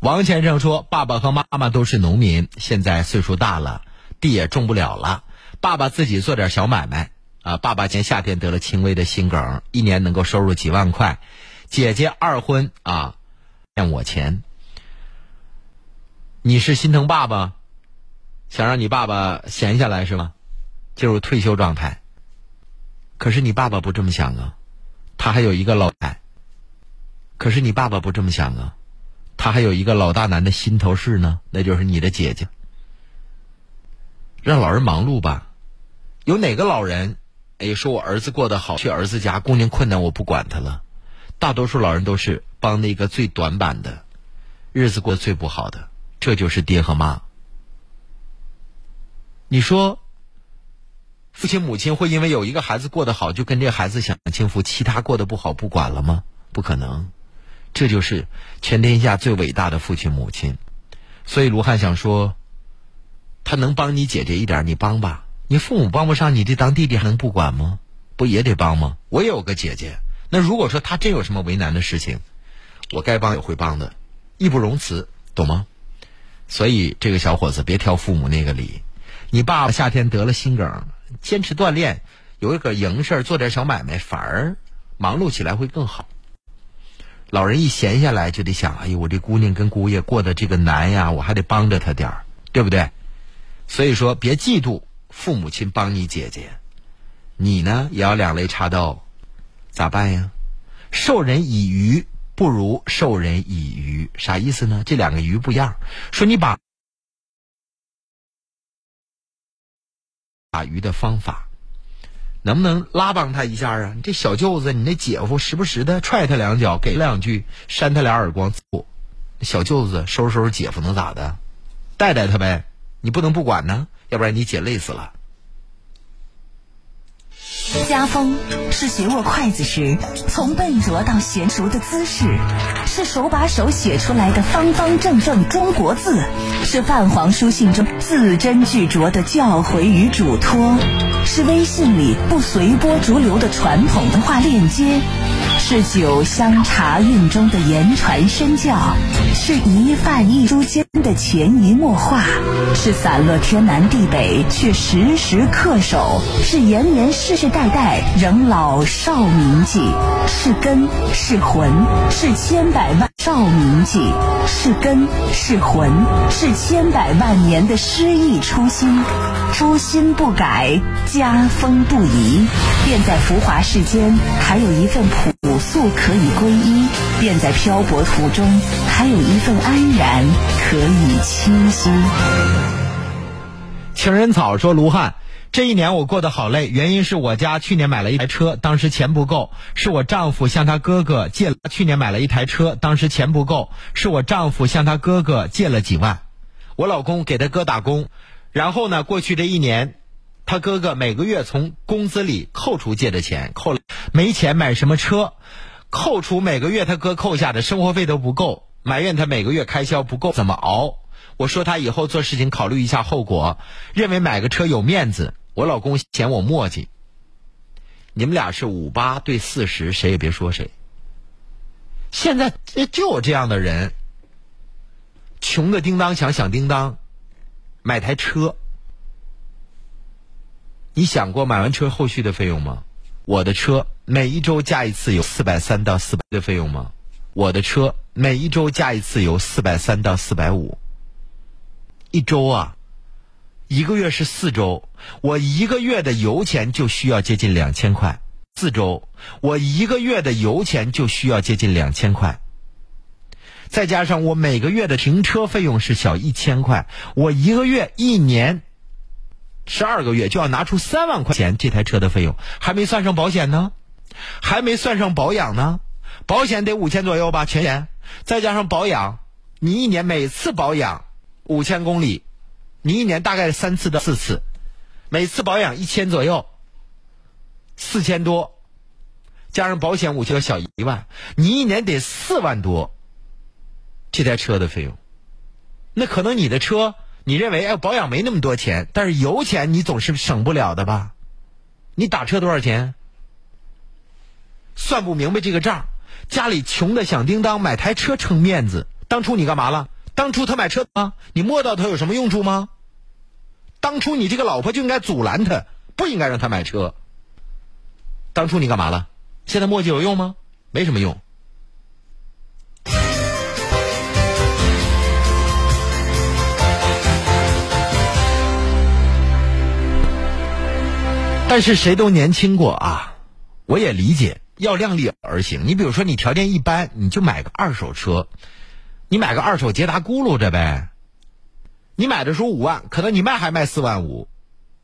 王先生说：“爸爸和妈妈都是农民，现在岁数大了，地也种不了了。爸爸自己做点小买卖啊。爸爸前夏天得了轻微的心梗，一年能够收入几万块。姐姐二婚啊，欠我钱。你是心疼爸爸，想让你爸爸闲下来是吗？进入退休状态。”可是你爸爸不这么想啊，他还有一个老大。可是你爸爸不这么想啊，他还有一个老大难的心头事呢，那就是你的姐姐。让老人忙碌吧，有哪个老人，哎，说我儿子过得好，去儿子家，姑娘困难我不管他了。大多数老人都是帮那个最短板的，日子过最不好的，这就是爹和妈。你说，父亲母亲会因为有一个孩子过得好，就跟这孩子享清福，其他过得不好不管了吗？不可能，这就是全天下最伟大的父亲母亲。所以卢汉想说，他能帮你姐姐一点，你帮吧。你父母帮不上，你这当弟弟还能不管吗？不也得帮吗？我也有个姐姐，那如果说他真有什么为难的事情，我该帮也会帮的，义不容辞，懂吗？所以这个小伙子别挑父母那个理。你爸爸夏天得了心梗，坚持锻炼，有一个营事做点小买卖，反而忙碌起来会更好。老人一闲下来就得想，哎呦，我这姑娘跟姑爷过得这个难呀，我还得帮着她点儿，对不对？所以说，别嫉妒。父母亲帮你姐姐，你呢也要两肋插刀，咋办呀？授人以鱼不如授人以渔，啥意思呢？这两个鱼不一样。说你把打鱼的方法，能不能拉帮他一下啊？你这小舅子，你那姐夫时不时的踹他两脚，给两句，扇他俩耳光，小舅子收拾收拾姐夫能咋的？带带他呗，你不能不管呢。要不然你姐累死了。家风是学握筷子时从笨拙到娴熟的姿势，是手把手写出来的方方正正中国字，是泛黄书信中字斟句酌的教诲与嘱托，是微信里不随波逐流的传统文化链接。是酒香茶韵中的言传身教，是一饭一书间的潜移默化，是散落天南地北却时时恪守，是延绵世世代代仍老少铭记，是根是魂，是千百万少铭记，是根是魂，是千百万年的诗意初心，初心不改，家风不移，便在浮华世间还有一份朴。素可以归依，便在漂泊途中还有一份安然可以栖息。情人草说：“卢汉，这一年我过得好累，原因是我家去年买了一台车，当时钱不够，是我丈夫向他哥哥借。去年买了一台车，当时钱不够，是我丈夫向他哥哥借了几万，我老公给他哥打工，然后呢，过去这一年。”他哥哥每个月从工资里扣除借的钱，扣了没钱买什么车，扣除每个月他哥扣下的生活费都不够，埋怨他每个月开销不够，怎么熬？我说他以后做事情考虑一下后果，认为买个车有面子。我老公嫌我磨叽。你们俩是五八对四十，谁也别说谁。现在就有这样的人，穷的叮当响，响叮当，买台车。你想过买完车后续的费用吗？我的车每一周加一次油四百三到四百的费用吗？我的车每一周加一次油四百三到四百五。一周啊，一个月是四周，我一个月的油钱就需要接近两千块。四周，我一个月的油钱就需要接近两千块。再加上我每个月的停车费用是小一千块，我一个月一年。十二个月就要拿出三万块钱，这台车的费用还没算上保险呢，还没算上保养呢。保险得五千左右吧，全险，再加上保养，你一年每次保养五千公里，你一年大概三次到四次，每次保养一千左右，四千多，加上保险五千小一万，你一年得四万多。这台车的费用，那可能你的车。你认为哎，保养没那么多钱，但是油钱你总是省不了的吧？你打车多少钱？算不明白这个账。家里穷的响叮当，买台车撑面子。当初你干嘛了？当初他买车吗，你摸到他有什么用处吗？当初你这个老婆就应该阻拦他，不应该让他买车。当初你干嘛了？现在磨叽有用吗？没什么用。但是谁都年轻过啊，我也理解要量力而行。你比如说，你条件一般，你就买个二手车，你买个二手捷达咕噜着呗。你买的时候五万，可能你卖还卖四万五。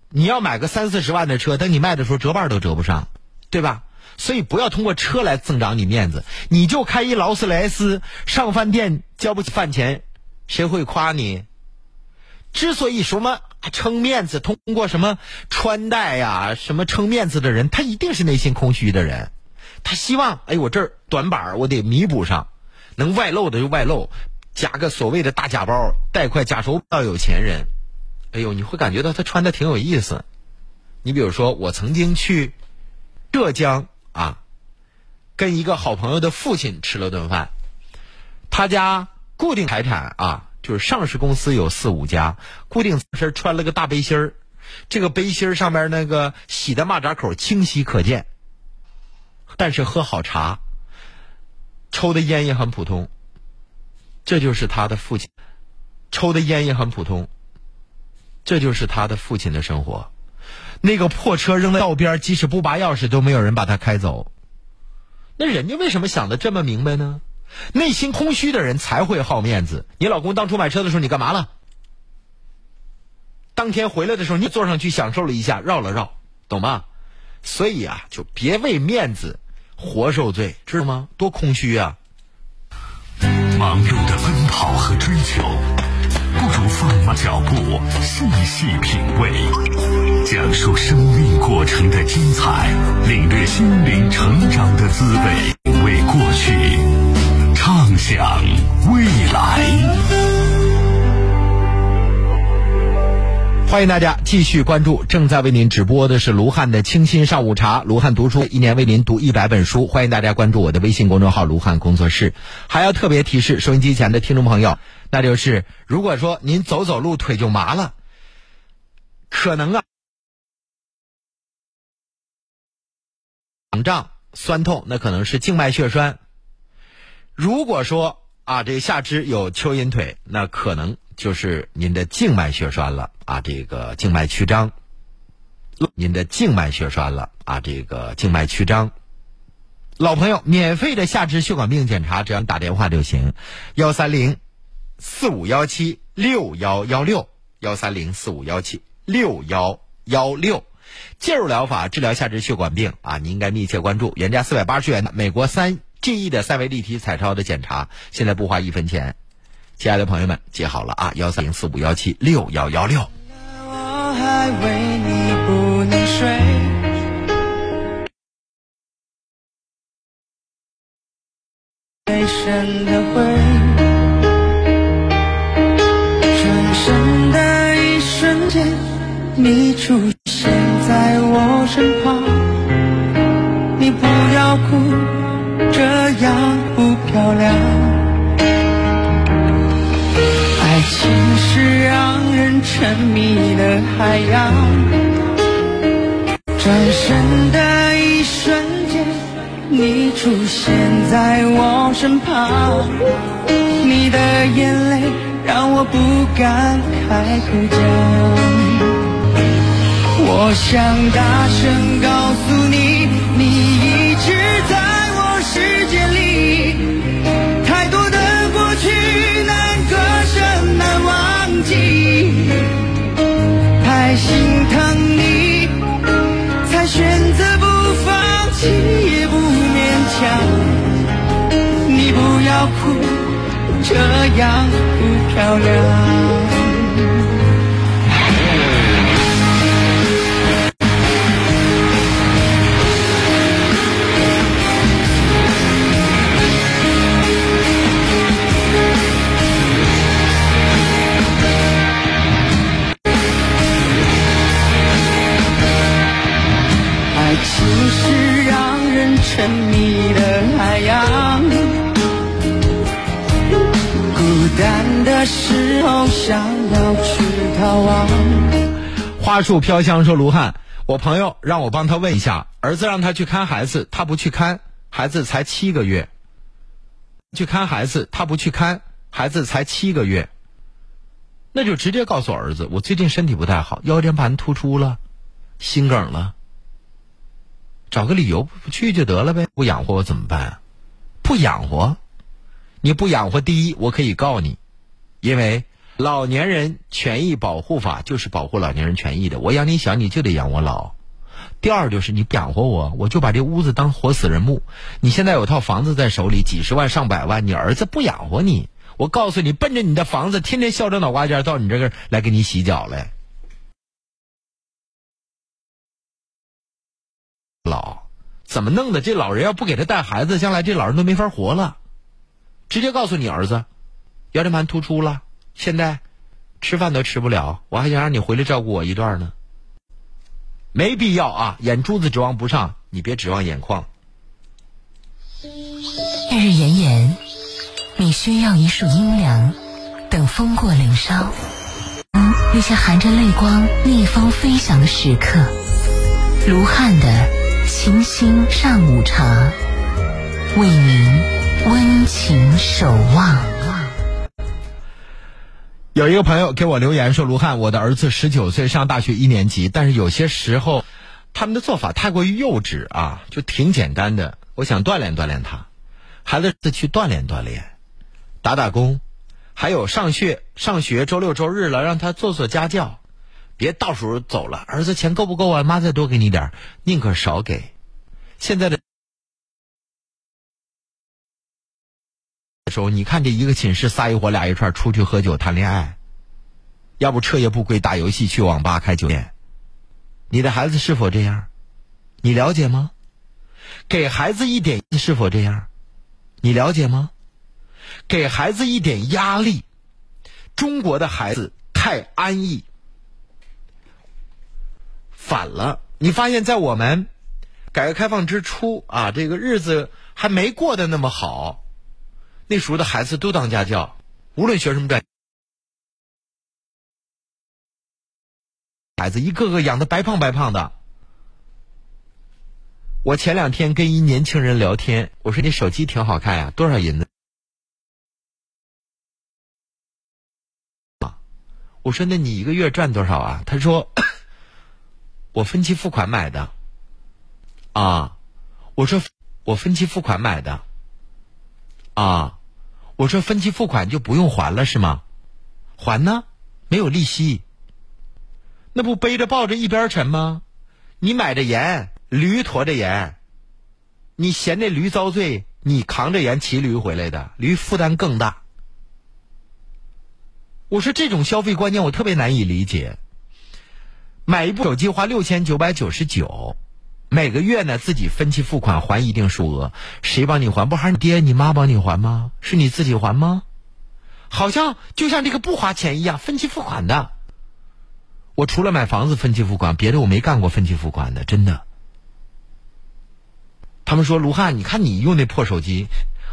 你要买个三四十万的车，等你卖的时候折半都折不上，对吧？所以不要通过车来增长你面子。你就开一劳斯莱斯上饭店交不起饭钱，谁会夸你？之所以什么？撑面子，通过什么穿戴呀，什么撑面子的人，他一定是内心空虚的人。他希望，哎，我这儿短板我得弥补上，能外露的就外露，加个所谓的大假包，带块假手表，有钱人。哎呦，你会感觉到他穿的挺有意思。你比如说，我曾经去浙江啊，跟一个好朋友的父亲吃了顿饭，他家固定财产啊。就是上市公司有四五家，固定身穿了个大背心儿，这个背心儿上面那个洗的蚂蚱口清晰可见。但是喝好茶，抽的烟也很普通。这就是他的父亲，抽的烟也很普通。这就是他的父亲的生活。那个破车扔在道边，即使不拔钥匙都没有人把它开走。那人家为什么想的这么明白呢？内心空虚的人才会好面子。你老公当初买车的时候，你干嘛了？当天回来的时候，你坐上去享受了一下，绕了绕，懂吗？所以啊，就别为面子活受罪，知道吗？多空虚啊！忙碌的奔跑和追求，不如放慢脚步，细细品味，讲述生命过程的精彩，领略心灵成长的滋味，为过去。畅想未来，欢迎大家继续关注正在为您直播的是卢汉的清新上午茶。卢汉读书一年为您读一百本书，欢迎大家关注我的微信公众号“卢汉工作室”。还要特别提示收音机前的听众朋友，那就是如果说您走走路腿就麻了，可能啊，胀、酸痛，那可能是静脉血栓。如果说啊，这下肢有蚯蚓腿，那可能就是您的静脉血栓了啊，这个静脉曲张，您的静脉血栓了啊，这个静脉曲张。老朋友，免费的下肢血管病检查，只要你打电话就行，幺三零四五幺七六幺幺六，幺三零四五幺七六幺幺六。介入疗法治疗下肢血管病啊，你应该密切关注，原价四百八十元的美国三。记忆的三维立体彩超的检查，现在不花一分钱。亲爱的朋友们，记好了啊，幺三零四五幺七六幺幺六。深的灰，转身的一瞬间，你出现在我身旁，你不要哭。这样不漂亮。爱情是让人沉迷的海洋，转身的一瞬间，你出现在我身旁，你的眼泪让我不敢开口讲。我想大声告诉你，你己，太心疼你，才选择不放弃也不勉强。你不要哭，这样不漂亮。不是让人沉迷的海洋，孤单的时候想要去逃亡。花树飘香说：“卢汉，我朋友让我帮他问一下，儿子让他去看孩子，他不去看，孩子才七个月。去看孩子，他不去看，孩子才七个月。那就直接告诉儿子，我最近身体不太好，腰间盘突出了，心梗了。”找个理由不去就得了呗，不养活我怎么办？不养活，你不养活，第一我可以告你，因为老年人权益保护法就是保护老年人权益的。我养你小，你就得养我老。第二就是你不养活我，我就把这屋子当活死人墓。你现在有套房子在手里，几十万上百万，你儿子不养活你，我告诉你，奔着你的房子，天天削着脑瓜尖到你这个来给你洗脚来。老怎么弄的？这老人要不给他带孩子，将来这老人都没法活了。直接告诉你儿子，腰间盘突出了，现在吃饭都吃不了，我还想让你回来照顾我一段呢。没必要啊，眼珠子指望不上，你别指望眼眶。日日炎炎，你需要一束阴凉，等风过林梢。那些含着泪光逆风飞翔的时刻，卢汉的清新上午茶，为您温情守望。有一个朋友给我留言说：“卢汉，我的儿子十九岁，上大学一年级，但是有些时候，他们的做法太过于幼稚啊，就挺简单的。我想锻炼锻炼他，孩子去锻炼锻炼，打打工，还有上学上学，周六周日了，让他做做家教，别到时候走了，儿子钱够不够啊？妈再多给你点宁可少给。现在的。”时候，你看这一个寝室仨一伙俩一串出去喝酒谈恋爱，要不彻夜不归打游戏去网吧开酒店，你的孩子是否这样？你了解吗？给孩子一点是否这样？你了解吗？给孩子一点压力，中国的孩子太安逸。反了，你发现，在我们改革开放之初啊，这个日子还没过得那么好。那时候的孩子都当家教，无论学什么专，孩子一个个养的白胖白胖的。我前两天跟一年轻人聊天，我说你手机挺好看呀，多少银子？啊，我说那你一个月赚多少啊？他说我分期付款买的。啊，我说我分期付款买的。啊，我说分期付款就不用还了是吗？还呢，没有利息。那不背着抱着一边沉吗？你买着盐，驴驮着盐，你嫌那驴遭罪，你扛着盐骑驴回来的，驴负担更大。我说这种消费观念我特别难以理解。买一部手机花六千九百九十九。每个月呢，自己分期付款还一定数额，谁帮你还？不还是你爹你妈帮你还吗？是你自己还吗？好像就像这个不花钱一样，分期付款的。我除了买房子分期付款，别的我没干过分期付款的，真的。他们说卢汉，你看你用那破手机，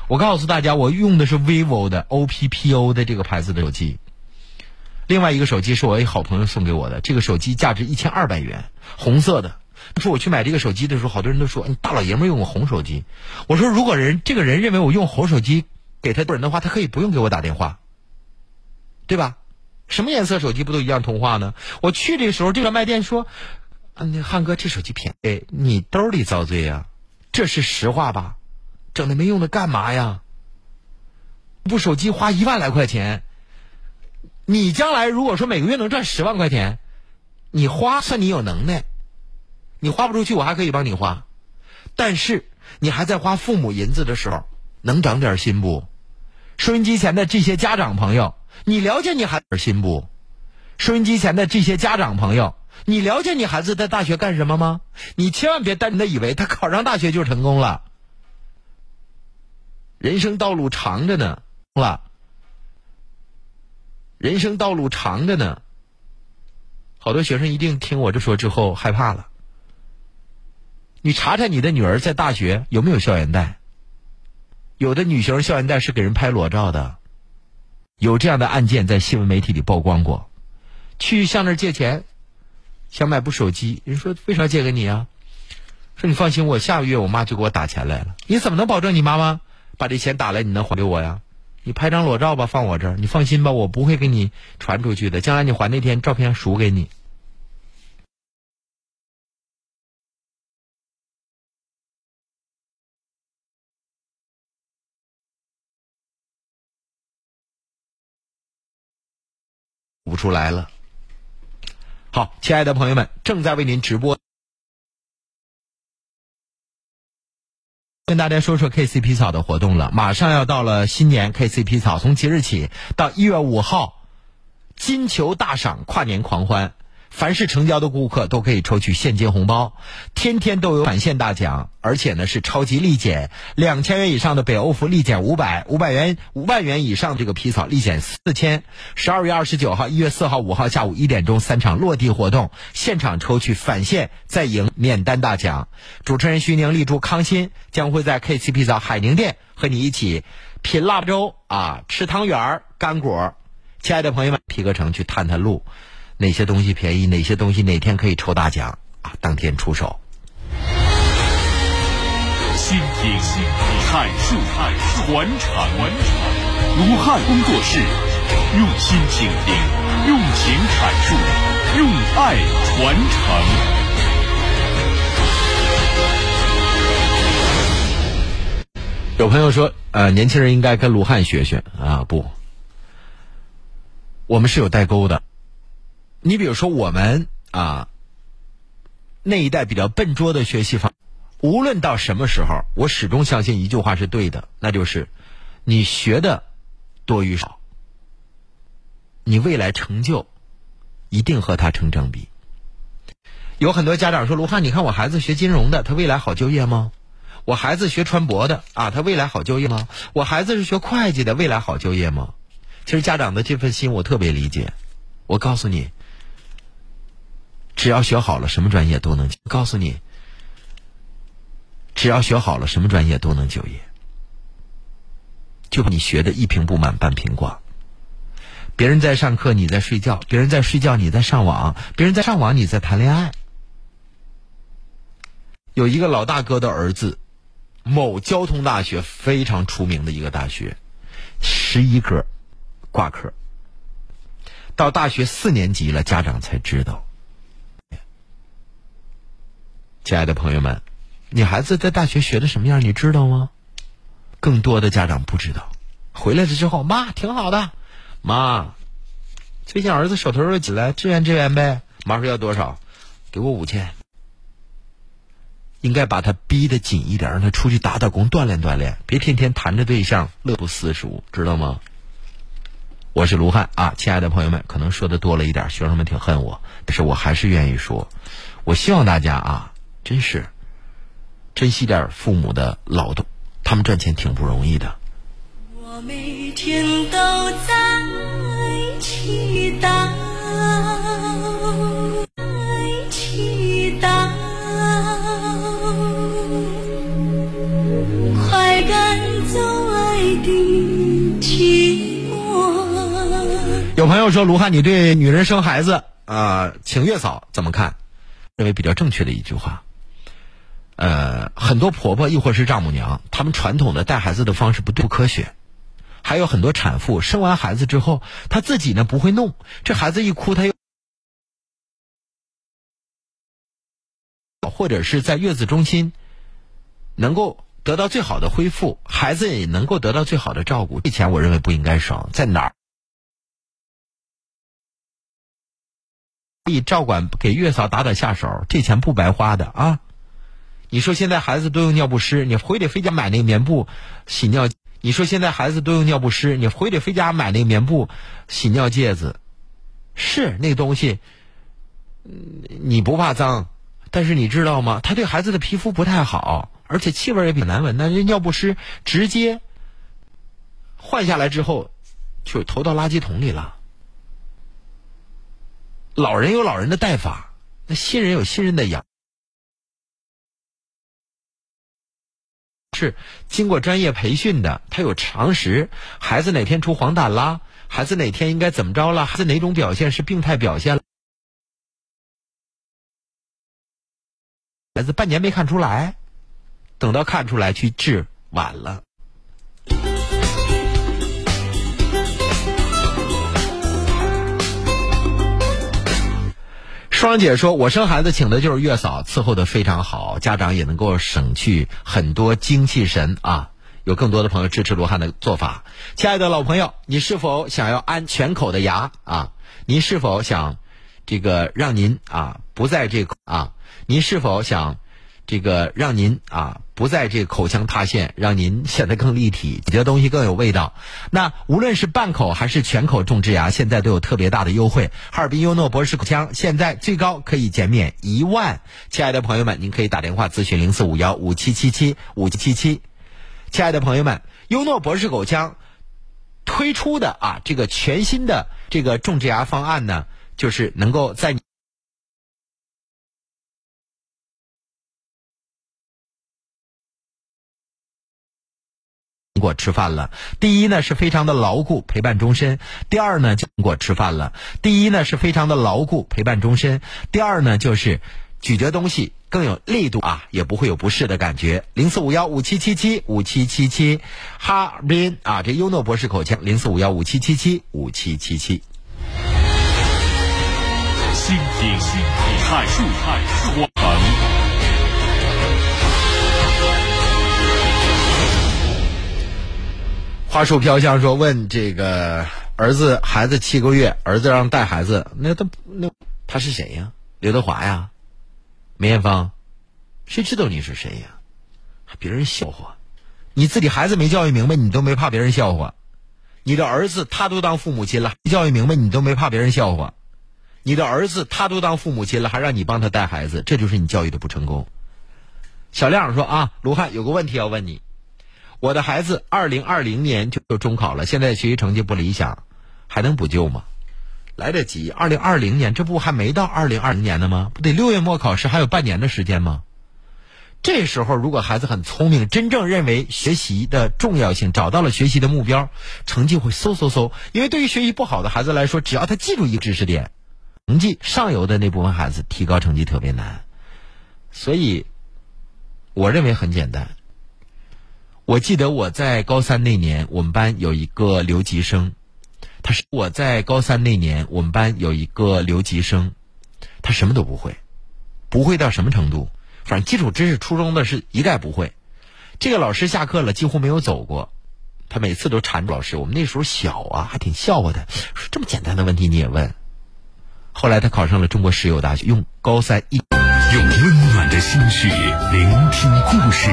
我告诉大家，我用的是 vivo 的 OPPO 的这个牌子的手机。另外一个手机是我一好朋友送给我的，这个手机价值一千二百元，红色的。说我去买这个手机的时候，好多人都说你大老爷们用个红手机。我说如果人这个人认为我用红手机给他人的话，他可以不用给我打电话，对吧？什么颜色手机不都一样通话呢？我去的时候，这个卖店说：“啊，那汉哥这手机便宜，你兜里遭罪呀？这是实话吧？整那没用的干嘛呀？部手机花一万来块钱，你将来如果说每个月能赚十万块钱，你花算你有能耐。”你花不出去，我还可以帮你花，但是你还在花父母银子的时候，能长点心不？收音机前的这些家长朋友，你了解你孩子心不？收音机前的这些家长朋友，你了解你孩子在大学干什么吗？你千万别单纯的以为他考上大学就成功了。人生道路长着呢，了。人生道路长着呢。好多学生一定听我这说之后害怕了。你查查你的女儿在大学有没有校园贷？有的女学生校园贷是给人拍裸照的，有这样的案件在新闻媒体里曝光过。去向那儿借钱，想买部手机，人说为啥借给你啊？说你放心，我下个月我妈就给我打钱来了。你怎么能保证你妈妈把这钱打来你能还给我呀？你拍张裸照吧，放我这儿，你放心吧，我不会给你传出去的。将来你还那天照片赎给你。出来了。好，亲爱的朋友们，正在为您直播，跟大家说说 KCP 草的活动了。马上要到了新年，KCP 草从即日起到一月五号，金球大赏，跨年狂欢，凡是成交的顾客都可以抽取现金红包，天天都有返现大奖，而且呢是超级立减，两千元以上的北欧服立减五百，五百元五万元以上这个皮草立减四千。十二月二十九号、一月四号、五号下午一点钟三场落地活动，现场抽取返现再赢免单大奖。主持人徐宁、立柱、康欣将会在 KC 皮草海宁店和你一起品腊八粥啊，吃汤圆、干果。亲爱的朋友们，皮革城去探探路。哪些东西便宜？哪些东西哪天可以抽大奖啊？当天出手。倾听、阐述、传承，卢汉工作室用心倾听，用情阐述，用爱传承。有朋友说，呃，年轻人应该跟卢汉学学啊！不，我们是有代沟的。你比如说，我们啊那一代比较笨拙的学习方，无论到什么时候，我始终相信一句话是对的，那就是你学的多与少，你未来成就一定和他成正比。有很多家长说：“卢汉，你看我孩子学金融的，他未来好就业吗？我孩子学船舶的啊，他未来好就业吗？我孩子是学会计的，未来好就业吗？”其实家长的这份心我特别理解。我告诉你。只要学好了，什么专业都能。告诉你，只要学好了，什么专业都能就业。就你学的一瓶不满半瓶挂。别人在上课，你在睡觉；别人在睡觉，你在上网；别人在上网，你在谈恋爱。有一个老大哥的儿子，某交通大学非常出名的一个大学，十一个挂科，到大学四年级了，家长才知道。亲爱的朋友们，你孩子在大学学的什么样？你知道吗？更多的家长不知道。回来了之后，妈挺好的，妈，最近儿子手头又紧了，支援支援呗。妈说要多少？给我五千。应该把他逼得紧一点，让他出去打打工，锻炼锻炼，别天天谈着对象乐不思蜀，知道吗？我是卢汉啊，亲爱的朋友们，可能说的多了一点，学生们挺恨我，但是我还是愿意说，我希望大家啊。真是珍惜点父母的劳动，他们赚钱挺不容易的。我每天都在祈祷，祈祷，快赶走爱的寂寞。有朋友说：“卢汉，你对女人生孩子啊，请月嫂怎么看？”认为比较正确的一句话。呃，很多婆婆亦或是丈母娘，她们传统的带孩子的方式不对，不科学。还有很多产妇生完孩子之后，她自己呢不会弄，这孩子一哭，她又或者是在月子中心能够得到最好的恢复，孩子也能够得到最好的照顾。这钱我认为不应该省，在哪儿可以照管给月嫂打打下手，这钱不白花的啊。你说现在孩子都用尿不湿，你非得非家买那个棉布洗尿？你说现在孩子都用尿不湿，你非得非家买那个棉布洗尿介子？是那东西，你不怕脏，但是你知道吗？它对孩子的皮肤不太好，而且气味也比难闻。那尿不湿直接换下来之后，就投到垃圾桶里了。老人有老人的带法，那新人有新人的养。是经过专业培训的，他有常识。孩子哪天出黄疸啦？孩子哪天应该怎么着了？孩子哪种表现是病态表现了？孩子半年没看出来，等到看出来去治，晚了。双姐说：“我生孩子请的就是月嫂，伺候的非常好，家长也能够省去很多精气神啊！有更多的朋友支持罗汉的做法。亲爱的老朋友，你是否想要安全口的牙啊？您是否想这个让您啊不在这啊？您是否想这个让您啊不在这口腔塌陷，让您显得更立体，觉得东西更有味道。那无论是半口还是全口种植牙，现在都有特别大的优惠。哈尔滨优诺博士口腔现在最高可以减免一万，亲爱的朋友们，您可以打电话咨询零四五幺五七七七五七七七。亲爱的朋友们，优诺博士口腔推出的啊这个全新的这个种植牙方案呢，就是能够在。果吃饭了，第一呢是非常的牢固，陪伴终身；第二呢，经过吃饭了，第一呢是非常的牢固，陪伴终身；第二呢就是咀嚼东西更有力度啊，也不会有不适的感觉。零四五幺五七七七五七七七，哈尔滨啊，这优诺博士口腔零四五幺五七七七五七七七。倾听，阐述，我恒。花树飘香说：“问这个儿子，孩子七个月，儿子让带孩子，那他那他是谁呀？刘德华呀？梅艳芳？谁知道你是谁呀？还别人笑话，你自己孩子没教育明白，你都没怕别人笑话。你的儿子他都当父母亲了，教育明白，你都没怕别人笑话。你的儿子他都当父母亲了，还让你帮他带孩子，这就是你教育的不成功。”小亮说：“啊，卢汉有个问题要问你。”我的孩子二零二零年就中考了，现在学习成绩不理想，还能补救吗？来得及，二零二零年这不还没到二零二零年呢吗？不得六月末考试，还有半年的时间吗？这时候如果孩子很聪明，真正认为学习的重要性，找到了学习的目标，成绩会嗖嗖嗖。因为对于学习不好的孩子来说，只要他记住一个知识点，成绩上游的那部分孩子提高成绩特别难。所以，我认为很简单。我记得我在高三那年，我们班有一个留级生，他是我在高三那年，我们班有一个留级生，他什么都不会，不会到什么程度，反正基础知识初中的是一概不会。这个老师下课了几乎没有走过，他每次都缠着老师。我们那时候小啊，还挺笑话他，说这么简单的问题你也问。后来他考上了中国石油大学，用高三一。心绪聆听故事，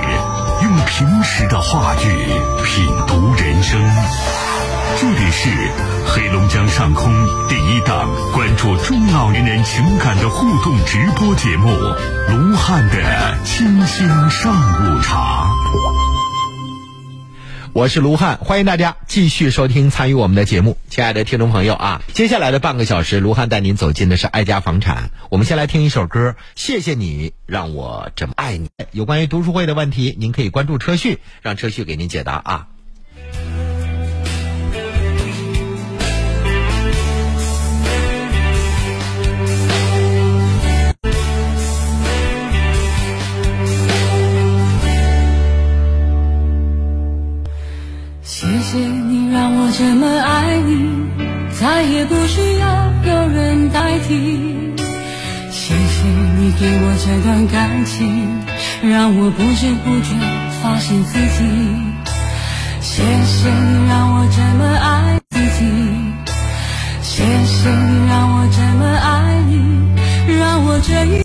用平时的话语品读人生。这里是黑龙江上空第一档关注中老年人情感的互动直播节目——卢汉的清新上午茶。我是卢汉，欢迎大家继续收听参与我们的节目，亲爱的听众朋友啊！接下来的半个小时，卢汉带您走进的是爱家房产。我们先来听一首歌，谢谢你让我这么爱你。有关于读书会的问题，您可以关注车旭，让车旭给您解答啊。谢谢你让我这么爱你再也不需要有人代替谢谢你给我这段感情让我不知不觉发现自己谢谢你让我这么爱自己谢谢你让我这么爱你让我这一